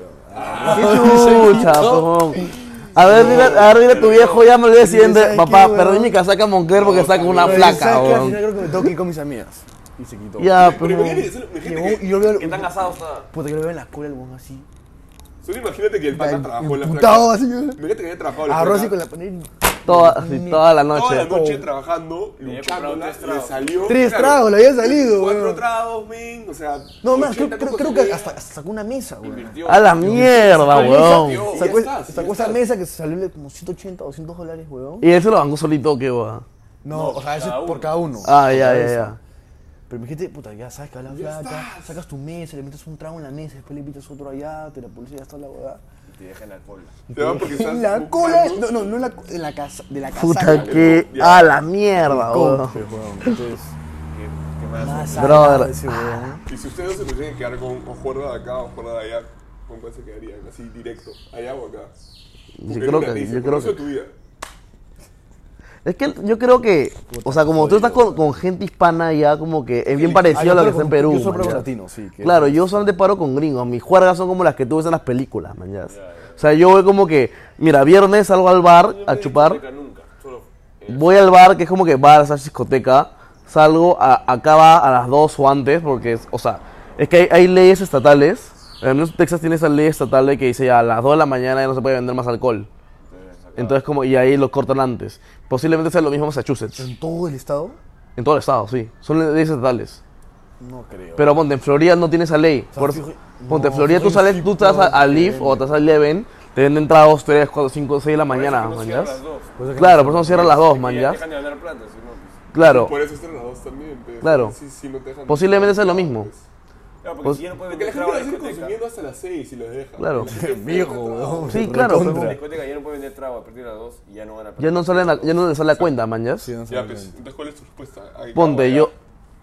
Qué chucha, pejón. A ver, dile, a ver, dile a tu viejo, ya me olvidé siguiente. ¿Sabes Papá, qué, perdí mi casaca Moncler porque está con una flaca, weón. final creo que me tengo que ir con mis amigas. Y se quitó. Ya, Pero pero. que, y yo veo... ¿Qué tan asado está? Puta, yo lo veo en la cola el weón así. solo imagínate que el pata trabajó en la flaca. Imagínate que había trabajado en la Agarró así flaca. con la panera y- Toda, así, toda la noche. Toda la noche trabajando, le tragos. salió. Tres claro, tragos, le había salido, Cuatro weón. tragos, men, o sea. No, más, creo, 80 creo, de que hasta, hasta sacó una mesa. Invirtió. A la mierda, weón. Sacó, estás, ya sacó esa mesa que salió como 180 o 200 dólares, weón. Y se lo bancó solito, qué weón. No, o sea, eso es por cada uno. Ah, ya, ya, ya. Pero imagínate, puta, ya sabes que hablan estás. sacas tu mesa, le metes un trago en la mesa, después le invitas otro allá, te la policía ya está la. Te deja en la cola. Te van porque estás En la cola, no, no, no en la, en la casa, de la casa. Puta que. A la mierda, weón. Entonces, ¿Qué, qué más? más Brother. ese weón. Y si ustedes se tienen que quedar con o de acá o juerga de allá, ¿con cuál se quedarían? Así directo, allá o acá. Yo creo que. Yo creo que. tu vida. Es que yo creo que. O sea, como tú estás con, con gente hispana, ya como que es bien Ah, parecido yo a lo que está en Perú. Yo ya. latino, sí. que- Claro, yo solamente paro con gringos. Mis juergas son como las que tú ves en las películas, man. ya. O sea, yo voy como que, mira, viernes salgo al bar a chupar. Nunca, solo. eh, Voy al bar, que es como que bar, esa discoteca. Salgo, a, acaba a las 2 o antes, porque, es, o sea, es que hay, hay leyes estatales. Al menos Texas tiene esa ley estatal de que dice ya a las 2 de la mañana ya no se puede vender más alcohol. Entonces, como, y ahí lo cortan antes. Posiblemente sea lo mismo en Massachusetts. ¿En todo el estado? En todo el estado, sí. Son leyes estatales. No creo. Pero ponte, en Florida no tiene esa ley. sea, Por- fijo- ponte, en no, Florida tú sales, sí, tú estás a, a te Leaf o estás a Eleven, te venden tragos 3, 4, 5, 6 de la por eso mañana, que no. Por eso que Claro, no- por eso cierran las dos, Porque man, ya no, pues. Claro. Por eso están las dos también. pues. Claro. Sí, sí, no te dejan- Posiblemente sea lo mismo. Claro, porque Pues- si ya no puede la gente va a la consumiendo hasta las 6 y los deja. Claro. La Viejo. Sí, claro, la discoteca ya no puede vender trago a partir de las 2 y ya no gana plata. Ya no, salen a- ya no le sale a cuenta, man, ¿ya? Sí, no Ya, pues, entonces, ¿cuál es tu respuesta? Ahí, Ponte, yo.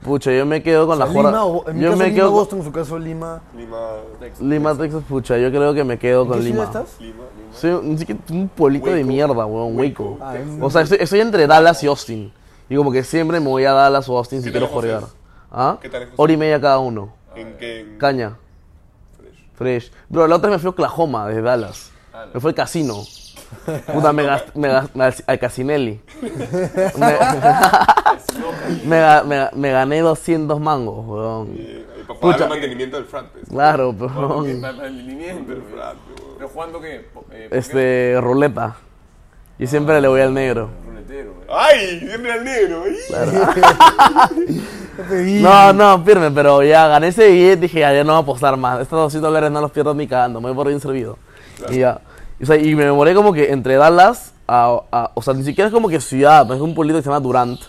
Pucha, yo me quedo con O la sea, jornada. Yo caso me Lima, quedo. Boston, en su caso Lima. Lima, Texas. Lima, Texas, pucha, yo creo que me quedo ¿En con qué Lima. estás? Lima, Lima. Soy un, un pueblito de mierda, weón, Waco. Ah, O sea, estoy, estoy entre Dallas y Austin. Y como que siempre me voy a Dallas o Austin si ¿Qué quiero jorear. es? ¿Ah? ¿Qué lejos Hora y media cada uno. ¿En qué? En Caña. Fresh. Fresh. Bro, la otra vez me fui a Oklahoma desde Dallas. Me fue al casino. Puta, me gasté, me gasté al, Casinelli. Me, me, me me gané 200 mangos, weón. Ahí para pagar el mantenimiento del frat, pues. Claro, Para pero. el mantenimiento, Del frat, weón. Pero jugando qué? Eh. Este, ruleta. Y siempre le voy al negro. Güey. ¡Ay! Siempre al negro. No, no, firme, pero ya gané ese billete dije, ya, ya no voy a apostar más. Estos 200 dólares no los pierdo ni cagando, me voy por bien servido. Y ya. Y, o sea, y me demoré como que entre Dallas a, a- O sea, ni siquiera es como que ciudad, es un pueblito que se llama Durant,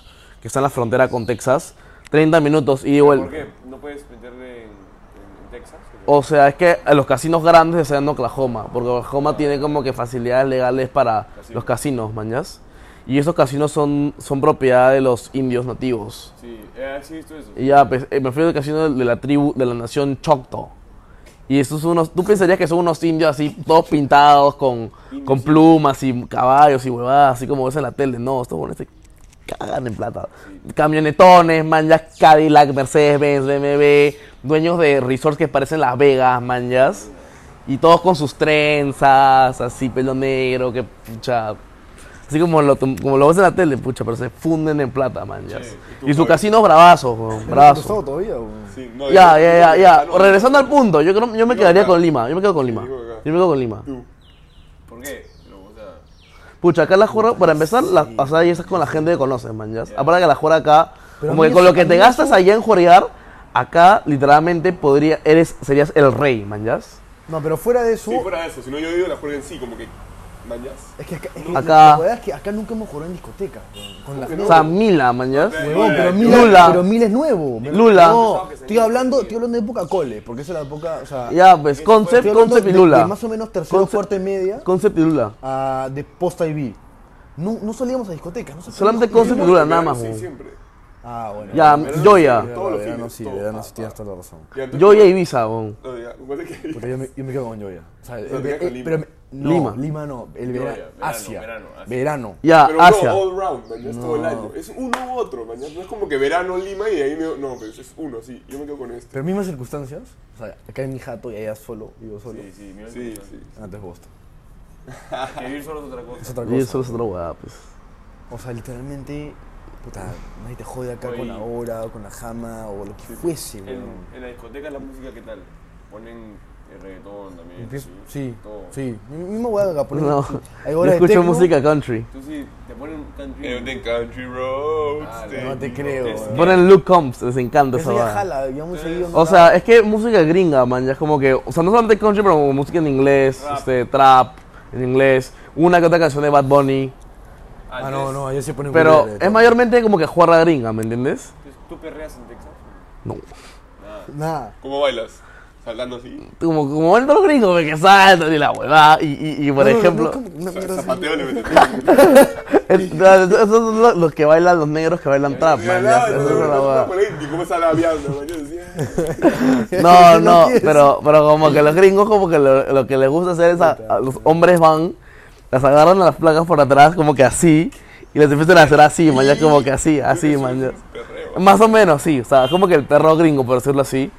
que está en la frontera con Texas. 30 minutos y igual. ¿Por qué? ¿No puedes meterle en, en- Texas? O sea, es que los casinos grandes están en Oklahoma, porque Oklahoma tiene como que facilidades legales para los casinos, mañas. Y esos casinos son, son propiedad de los indios nativos. Sí, eh, sí visto eso. Y ya, pues, eh, me fui al casino de, de la tribu, de la nación Choctaw. Y estos son unos, tú pensarías que son unos indios así, todos pintados con, con plumas y caballos y huevadas, así como ves en la tele. No, estos buenos se cagan en plata. Camionetones, manjas, Cadillac, Mercedes, Benz, BMW, dueños de resorts que parecen Las Vegas, manjas. Y todos con sus trenzas, así, pelo negro, que pucha. Así como lo, como lo ves en la tele, pucha, pero se funden en plata, manjas. Sí, ¿y tú, y su casino es bravazo, weón, ¿Pero bravazo. todavía? Sí, no, Ya, yo- ya, ya, yo- ya. no, Regresando al punto, yo creo, yo me quedaría acá. con Lima. Yo me quedo con Lima. Yo me quedo con Lima. Tú. ¿Por qué? Pero, o sea, Pucha, acá la jura, para empezar, la, o sea, y estás con la gente que conoces, man. ya. Aparte que la jura acá, Pero como que con eso- lo que te gastas eso- allá en jurear, acá literalmente podría, eres, serías el rey, man. ya. No, pero fuera de eso, Sí, fuera de eso, si no yo digo la juega en sí, como que mañas. Es que acá, es que Acá. La verdad es que acá nunca hemos jugado en discoteca. Con la? O sea, Mila, mañas. Huevón, pero Lula. Mil, Lula. pero Mil es nuevo. Lula. No, estoy hablando, estoy hablando de época cole, porque esa es la época, o sea, Ya, pues, Concept, estoy hablando Concept y de- Lula. de más o menos tercero, Concept- cuarto y media, Concept y Lula. a de posta y B. No, no solíamos a discotecas, no sé Solamente. Concept y Lula, nada más, Sí, siempre. Ah, bueno. Ya, Verano, Joya. sí, Todos los Verano fines, sí, todo. verano sí tienes toda la razón. Joya y Ibiza. No, ya, que- Porque yo me, yo me quedo con Joya. O sea, te el- el- pero me- no, Lima. Lima no, el Joya, verano, verano, Asia. verano, Asia. Verano. Ya, Pero Asia. no all round, mañas, todo el No. año. Es uno u otro, mañas. No es como que verano Lima y ahí me... No, pues es uno, sí. Yo me quedo con este. Pero mismas circunstancias, o sea, acá en mi jato y allá solo, vivo solo. Sí, sí, mira. Sí, sí. Antes Boston. Que vivir solo es otra Es cosa. otra Y cosa. eso es otra weá, pues. O sea, literalmente, puta, nadie te jode acá Oye. con la hora o con la jama o lo que fuese, En, weón. en la discoteca la música, ¿qué tal? Ponen el reggaetón también. Empiezo- sí, Sí, todo. sí. Mi- Misma hueá acá, ponen- No, hay yo escucho música country. Tú sí, te ponen country. Everything country roads. Ah, no te creo, Es- weón. Ponen Luke Combs, les encanta esa Eso ya weá. jala, ya muy seguido. no O sea, es que música gringa, man, ya es como que, o sea, no solamente country, pero música en inglés, Rap. este, trap, en inglés, una que otra canción de Bad Bunny, Ah, no, no, allá se ponen pero es mayormente como que jugarra gringa, ¿me entiendes? ¿Tú perreas en Texas? No. Nada. ¿Cómo bailas? Saltando así. Como, como los gringos, ve que saltan y la huevada, y, y, y por No, no, no, ejemplo, mierda así. Zapateo le esos son los, los que bailan, los negros que bailan trap, man, cómo. No, No no, pero, pero como que los gringos como que lo, lo que les gusta hacer es a, a los hombres van, las agarran a las placas por atrás como que así y les empiezan a hacer así, man, ya como que así, así, man. ya. Más o menos, sí, o sea, como que el perro gringo, por decirlo así.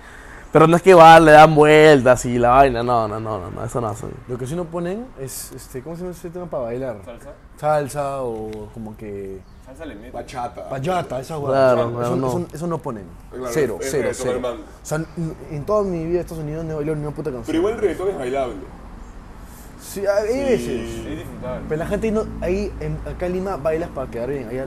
Pero no es que van, le dan vueltas y la vaina, no, no, no, no, no eso no hacen. Lo que sí no ponen es, este, ¿cómo se llama ese tema para bailar? ¿Salsa? Salsa o como que... Salsa le mete. Bachata. Payata, esa hueá. Claro, eso, no. eso- eso no ponen. Claro, cero, es cero, cero. O sea, en toda mi vida de Estados Unidos no he bailado ni una puta canción. Pero igual el reggaetón es bailable. Sí, hay Sí. veces. Es disfrutable. Pero la gente no, ahí en, acá en Lima bailas para quedar bien. Allá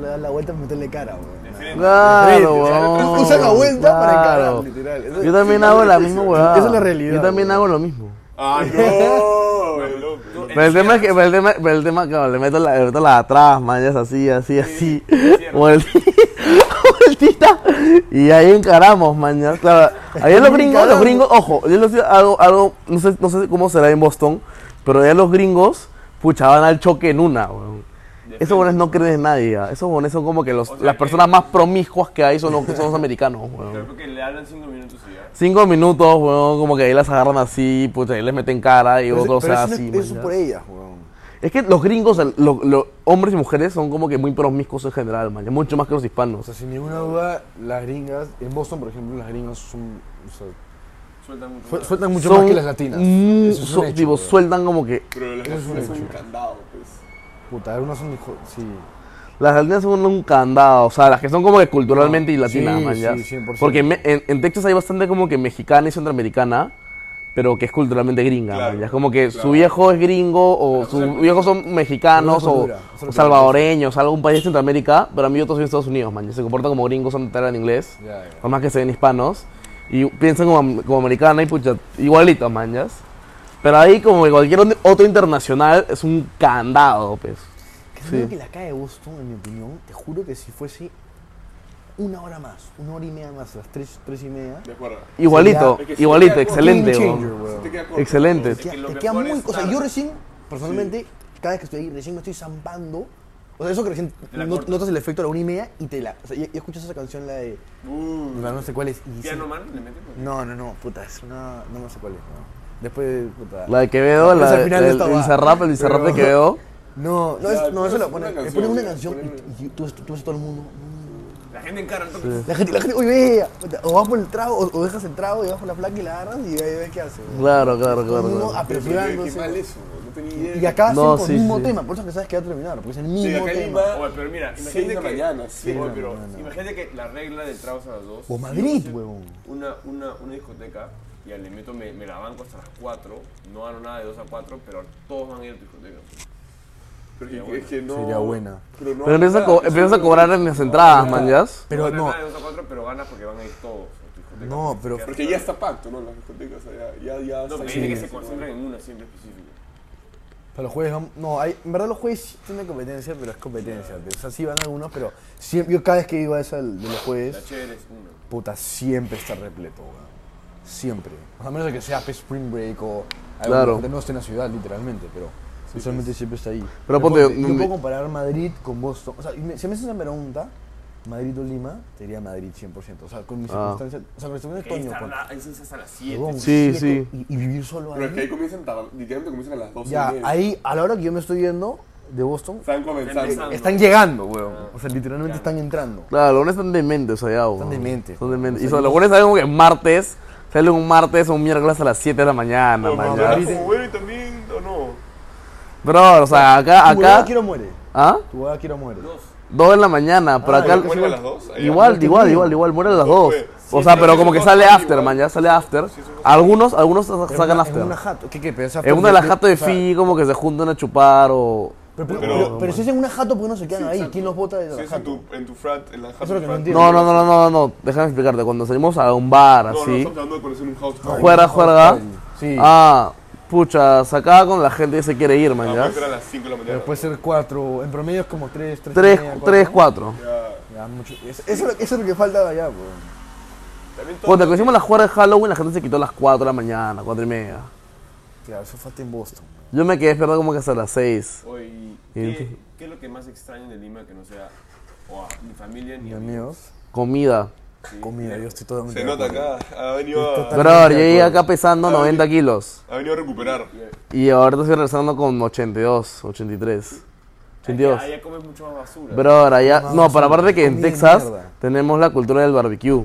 le das la vuelta para meterle cara, weón. Claro, weón, Usa la vuelta para encarar, literal. Eso- Yo también hago la misma huevada. Esa es la realidad, Yo también weón. hago lo mismo. Ah, no. el. Pero el tema es que, pero el tema, pero el tema, claro, le meto la, le meto la atrás, man, así, así, así, vuelti- vueltita, y ahí encaramos, man, ya, claro. Ahí los gringos, los gringos, ojo, yo les digo algo, algo, no sé, no sé cómo será en Boston, pero allá los gringos, pucha, van al choque en una, weón. Esos buenos no creen en nadie, ya. esos buenos son como que los, O sea las que- personas más promiscuas que hay son los, son los americanos, weón. creo que le hablan 5 minutos y ya. Cinco minutos, weón, como que ahí las agarran así, pucha, ahí les meten cara y Pero, otros, o pero sea, eso, así, man, eso por ellas, weón. Es que los gringos, el- lo- lo- hombres y mujeres, son como que muy promiscuos en general, man, mucho más que los O hispanos. sea, sin ninguna duda, las gringas, en Boston, por ejemplo, las gringas son, o sea, Sueltan mucho. su- más. sueltan mucho Son más que las latinas. mu- Eso es hecho, tipo, sueltan como que. Pero las latinas son hecho. un candado, pues. Puta, algunas son sí. Las latinas son un candado, o sea, las que son como que culturalmente y latinas, sí, man, ya. sí, 100%. Porque me- en, en Texas hay bastante como que mexicana y centroamericana, pero que es culturalmente gringa, Claro, man, ya. Es como que claro. su viejo es gringo, o sus viejos son mexicanos, o, o salvadoreños, algún país de Centroamérica, pero a mí otros son de Estados Unidos, man, ya. Se comportan como gringos, son hablan inglés. Ya, ya. por más que se ven hispanos, y piensan como, como americana y pucha, igualito, manjas. Pero ahí, como que cualquier otro internacional, es un candado, pues. Creo Sí. que la calle de Boston, en mi opinión, te juro que si fuese una hora más, una hora y media más, las tres, tres y media, De acuerdo. Igualito, sí, igualito, excelente, game weón. changer, weón. Sí te queda corto. Excelente. Es Te, que lo te queda muy. O sea, yo recién, personalmente, cada vez que estoy ahí, recién me estoy zampando. O sea, eso que recién not- notas el efecto a la una y media y te la. O sea, ya, ya escuchas esa canción, la de. Uh, la no sé cuál es. Y Piano Man le meten. pues. no, no, no, puta, es una. No, no sé cuál es. no. Después, puta. La de Quevedo, la de, el. Bizarrap, el Bizarrap de Quevedo. No, no, Ya, es, no, eso una ponen. Le ponen una canción y, tú, tú ves a todo el mundo. La gente encara entonces. La gente, la gente, oye, o vas por el trago, o, o dejas el trago y vas por la placa y la agarras y ahí ves qué hace. Claro, claro, el claro. claro. Qué apresurándose. mal eso, no tenía idea. Y acá No, hacen con sí, el mismo sí. tema, por eso que sabes que va a terminar, porque es el mismo Sí, acá tema. Lima- Oye, pero mira, imagínate que. mañana, Sí, sí, oye, pero mañana. imagínate que la regla del trago es a las 2. O Madrid, huevón. Una, una, una discoteca y al meto me, me la banco hasta las 4. No gano nada de 2 a 4, pero todos van a ir a tu discoteca. Pero Sería es que- buena. es que no. Sería buena. Pero, no Pero empiezas a, co- empiezas cobrar en las entradas, manjas. Pero no no, ganas nada de 2 a 4, pero ganas porque van a ir todos. No, pero- Porque ya está pacto, ¿no? Las discotecas, o sea, ya, ya, ya No, pero dice que se concentran en una siempre específica. Para los jueves, no, hay, en verdad los jueves sí tienen competencia, pero es competencia. O sea, sí van algunos, pero siempre, yo cada vez que iba a esa de los La jueves, chévere es una. puta, siempre está repleto, weón. Siempre. A menos de que sea pues, Spring Break o algo Claro. que no esté en la ciudad, literalmente, pero usualmente siempre está ahí. Pero Yo ponte, puedo- yo mm, puedo comparar Madrid con Boston. O sea, y si me haces una pregunta, Madrid o Lima, te diría Madrid 100%. O sea, con mis Ah. circunstancias. O sea, con las circunstancias de Ahí Toño, es hasta las 7. huevón, Sí, siete, sí. Y, y vivir solo Pero es que ahí ahí. comienzan, literalmente comienzan a las 12 Ya, y ahí, a la hora que yo me estoy yendo de Boston, Están comenzando. Están llegando, weón. O sea, literalmente están entrando. Claro, los buenos están dementes allá, weón. Están dementes. Son dementes. O Y sea, son- yo- los buenos salen como que martes, salen un martes o un miércoles a las 7 de la mañana, bueno y también, ¿o no? Bro, o sea, acá, Tu huevada acá. quiero muere. ¿Ah? Tu huevada quiero muere. Dos. 2 de la mañana, pero Ah, acá. ya, ¿Mueren a las 2? Igual, igual, igual, igual, muere a las ¿Cómo 2. fue? O sea, pero como que sale after, man, ya sale after. Algunos, algunos En sacan after. En una jato. ¿Qué, qué? Pero Es una de las jato de Fiji, como que se juntan a chupar o. Pero, pero, Pero- pero- pero si es en una jato, ¿por qué no se quedan Sí, ahí? exacto. ¿Quién los bota de la es en jato? tu, en tu frat, en la es lo que no entiendo. No, no, no, no, no, no, déjame explicarte. Cuando salimos a un bar No, no, así, estamos hablando de conocer un house party. juega, juega. Sí. Ah, pucha, sacaba con la gente que se quiere ir, man, Ah, ya. puede ser a las 5 de la Pero mañana. puede ser cuatro. En promedio es como tres, tres. y 3, media, 3, cuatro. 4. Ya. Ya, mucho. Eso, eso, es lo- eso es lo que falta allá, todo- Cuando hicimos la juega de Halloween, la gente se quitó a las 4 de la mañana, 4 y media. Claro, eso falta en Boston. Yo me quedé esperando como que hasta las 6. Oye, ¿y Y ¿qué, ¿qué es lo que más extrañan de Lima que no sea a mi familia ni amigos, Comida. Sí. comida, yo estoy totalmente. Se nota acuerdo. acá. Ha venido a, Total. Bro, yo llegué acá pesando 90 kilos. ha venido a recuperar. Y ahorita estoy regresando con 82, 83. 82. Allá, allá comes mucho más basura. Bro, allá. No, No, sí, pero aparte que en Texas mierda. tenemos la cultura del barbecue.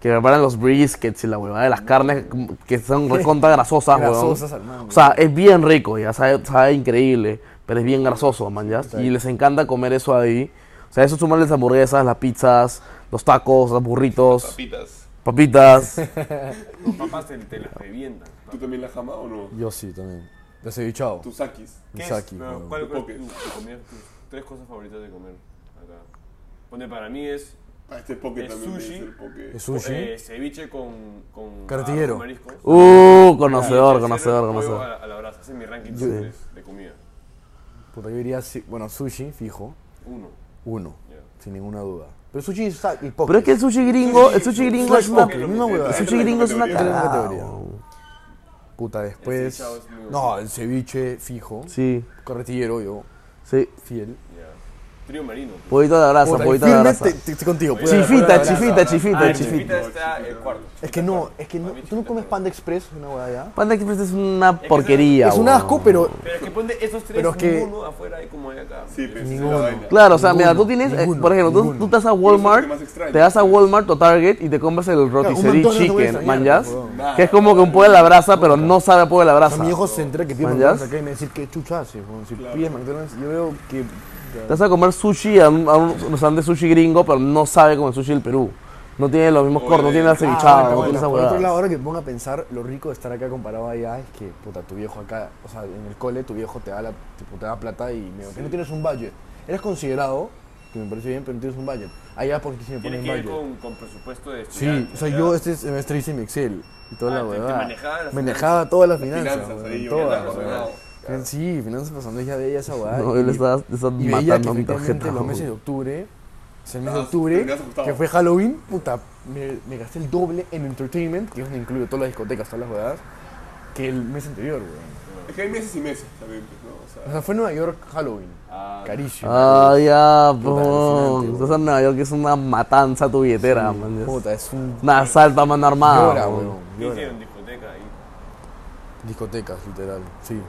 Que preparan los briskets y la huevada de las carnes que son recontra grasosas. Grasosas al mango. O sea, es bien rico, ya sabe, sabe increíble, pero es bien grasoso, man, ya. Y les encanta comer eso ahí. O sea, eso sumarle las hamburguesas, las pizzas, los tacos, los burritos, Papitas. papitas. Los papás te, te las revientan. ¿Tú también la jama o no? Yo sí también. Descevichado. Tus sakis. ¿Qué es? Saki, Pero, weón. ¿Cuál cuál tu, tu comida, tus tres cosas favoritas de comer acá? Pone para mí es Ah, este poke Es también sushi. es el poke. ¿Es sushi? eh, ceviche con, con Cartillero. arroz, mariscos. Uh, conocedor, Y el conocedor, conocedor. A, a la brasa. Ese es mi ranking tres de comida. Puta, yo diría, bueno, sushi, fijo. Uno. Uno. Ya. Sin ninguna duda. Pero sushi es y poke. Pero es que el sushi gringo, el sushi gringo es una... El sushi gringo es una cagada. Puta, después. No, el ceviche fijo. Sí, Carretillero, yo. sí. Fiel. Trío marino. Pollito de la brasa, Puta, y pollito de estoy contigo. Chifita, chifita, chifita, Ah, chifita. chifita está el cuarto. Es que no, es que no. ¿Tú no comes es Panda Express? Una hueá ya. Panda Express es una que porquería, Es un asco, pero. Pero es que ponte esos tres, Pero es que- ninguno afuera hay como hay acá. Sí, pero Ninguno. Claro, o sea, mira, tú tienes, eh, por ejemplo, tú, ninguno. tú te vas a Walmart, te vas a Walmart o Target y te compras el rotisserie chicken, manjas, que es como que un pollo a la brasa, pero no sabe a pollo a la A brasa. mi hijo se entera que pide acá y me dice que chucha haces. weón? Si pides McDonald's, yo veo que. Te vas a comer sushi a un, a un restaurante de sushi gringo, pero no sabe como el sushi del Perú. No tiene los mismos cortes, no tiene la ah, cevichada, bueno, no tiene esa por otro lado, ahora que pongo a pensar, lo rico de estar acá comparado allá es que, puta, tu viejo acá, o sea, en el cole, tu viejo te da, la, tipo, te da plata y me, que no tienes un budget. Eres considerado, que me parece bien, pero no tienes un budget. Allá porque si me ponen que ir budget. con, con presupuesto de Sí, o sea, yo este semestre hice mi Excel y toda Ah, la te- te huevada. manejaba las Manejaba todas las finanzas, Finanzas weón, ahí, todas, ordenado. Sí, finanzas pasando, ya veía esa huevada. No, y- él está, está y matando mi tarjeta. los meses de octubre, o sea, el mes de Ah, octubre, que fue Halloween, puta, me, me gasté el doble en entertainment, que es donde incluye todas las discotecas, todas las jugadas, que el mes anterior, weón. Es que hay meses y meses también, pues, ¿no? O O sea, sea, fue Nueva York Halloween, Ah, carísimo. Ah, ya, Puta, po. alucinante, Estás en Nueva York, es una matanza tu billetera, Sí, man. Puta, es un... Una asalto a mano armada. Llora, weón. weón, ¿Qué llora. hicieron? Discoteca ahí. Discotecas, literal, sí.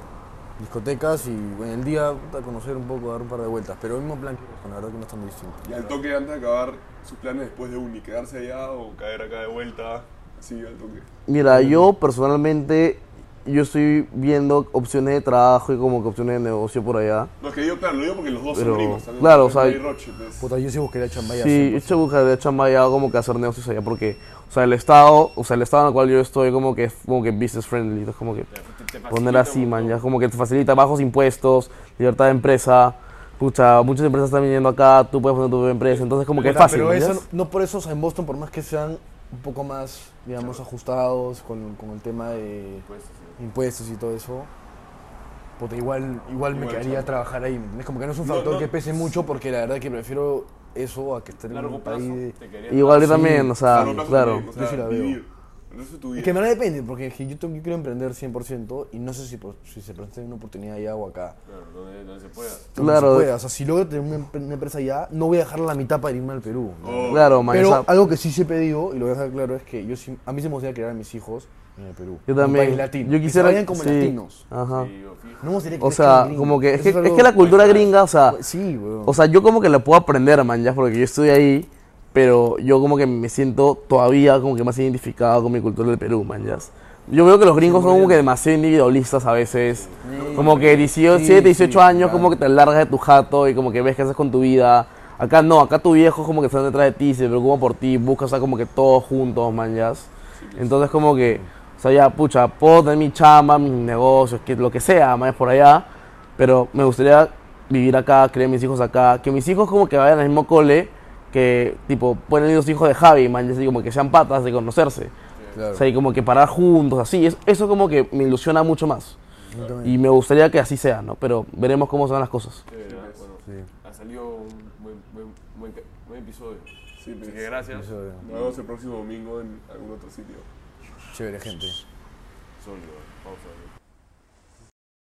Discotecas y en el día, puta, conocer un poco, dar un par de vueltas, pero el mismo plan que con la verdad que no es tan distinto. y al toque antes de acabar sus planes después de uni, quedarse allá o caer acá de vuelta, así al toque. Mira, yo personalmente, yo estoy viendo opciones de trabajo y como que opciones de negocio por allá. No, es que yo, claro, lo digo porque los dos Pero, son también. claro, o sea, Roche, pues. Puta, yo sí buscaría chambaya. Sí, yo buscando de chamba allá como que hacer negocios allá porque, o sea, el estado, o sea, el estado en el cual yo estoy como que es como que business friendly, es como que Te- te poner así, man, ya como que te facilita bajos impuestos, libertad de empresa, pucha, muchas empresas están viniendo acá, tú puedes poner tu propia empresa, entonces como que es fácil, Pero ¿me eso, no por eso, o sea, en Boston, por más que sean un poco más, digamos, ajustados con, con el tema de Pues, sí. impuestos y todo eso, puta, igual, igual me Igual quedaría chamba. a trabajar ahí, ¿me entiendes? Como que no es un No, factor no. que pese mucho porque la verdad que prefiero eso a que estar en un país de... Igual yo también, o sea, claro. también, o sea, Yo sí la veo. Es que en verdad depende, porque yo, tengo- yo quiero emprender 100% y no sé si, si se presenta una oportunidad allá o acá. Claro, donde, donde se pueda. Donde Claro. se pueda. O sea, si logro tener una, empre- una empresa allá, no voy a dejar la mitad para irme al Perú. ¿no? Oh, Claro, Pero algo que sí se pedido, y lo voy a dejar claro, es que yo a mí se me gustaría criar a mis hijos en el Perú. yo en un también. país latino. Yo Que quisiera se vayan como sí, latinos. Ajá. Sí, yo fijo. No me gustaría que O sea, como que es, que es algo- que la cultura gringa, o sea, Sí, weón. o sea, yo como que la puedo aprender, man, ya, porque yo estudié ahí, pero yo como que me siento todavía como que más identificado con mi cultura del Perú, man, ya. Yo veo que los gringos son como que demasiado individualistas a veces. Como que 18, Sí, 18 sí, años, claro. como que te largas de tu jato y como que ves qué haces con tu vida. Acá no, acá tu viejo como que está detrás de ti, se preocupa por ti, busca estar como que todos juntos, man, ya. Entonces como que, o sea, ya, pucha, puedo tener mi chamba, mis negocios, que, lo que sea, más por allá, pero me gustaría vivir acá, criar mis hijos acá, que mis hijos como que vayan al mismo cole, que tipo, pueden ir los hijos de Javi, man, así como que sean patas de conocerse. Claro. O sea, y como que parar juntos, así, es- eso como que me ilusiona mucho más. Y me gustaría que así sea, ¿no? Pero veremos cómo se van las cosas. Chévere, ¿ah? Bueno, Sí. ha salido un buen, buen, buen, buen episodio. Sí, Así pues. que gracias. Eso, eh, Nos vemos el próximo domingo en algún otro sitio. Chévere, gente. Sólido. Vamos a ver.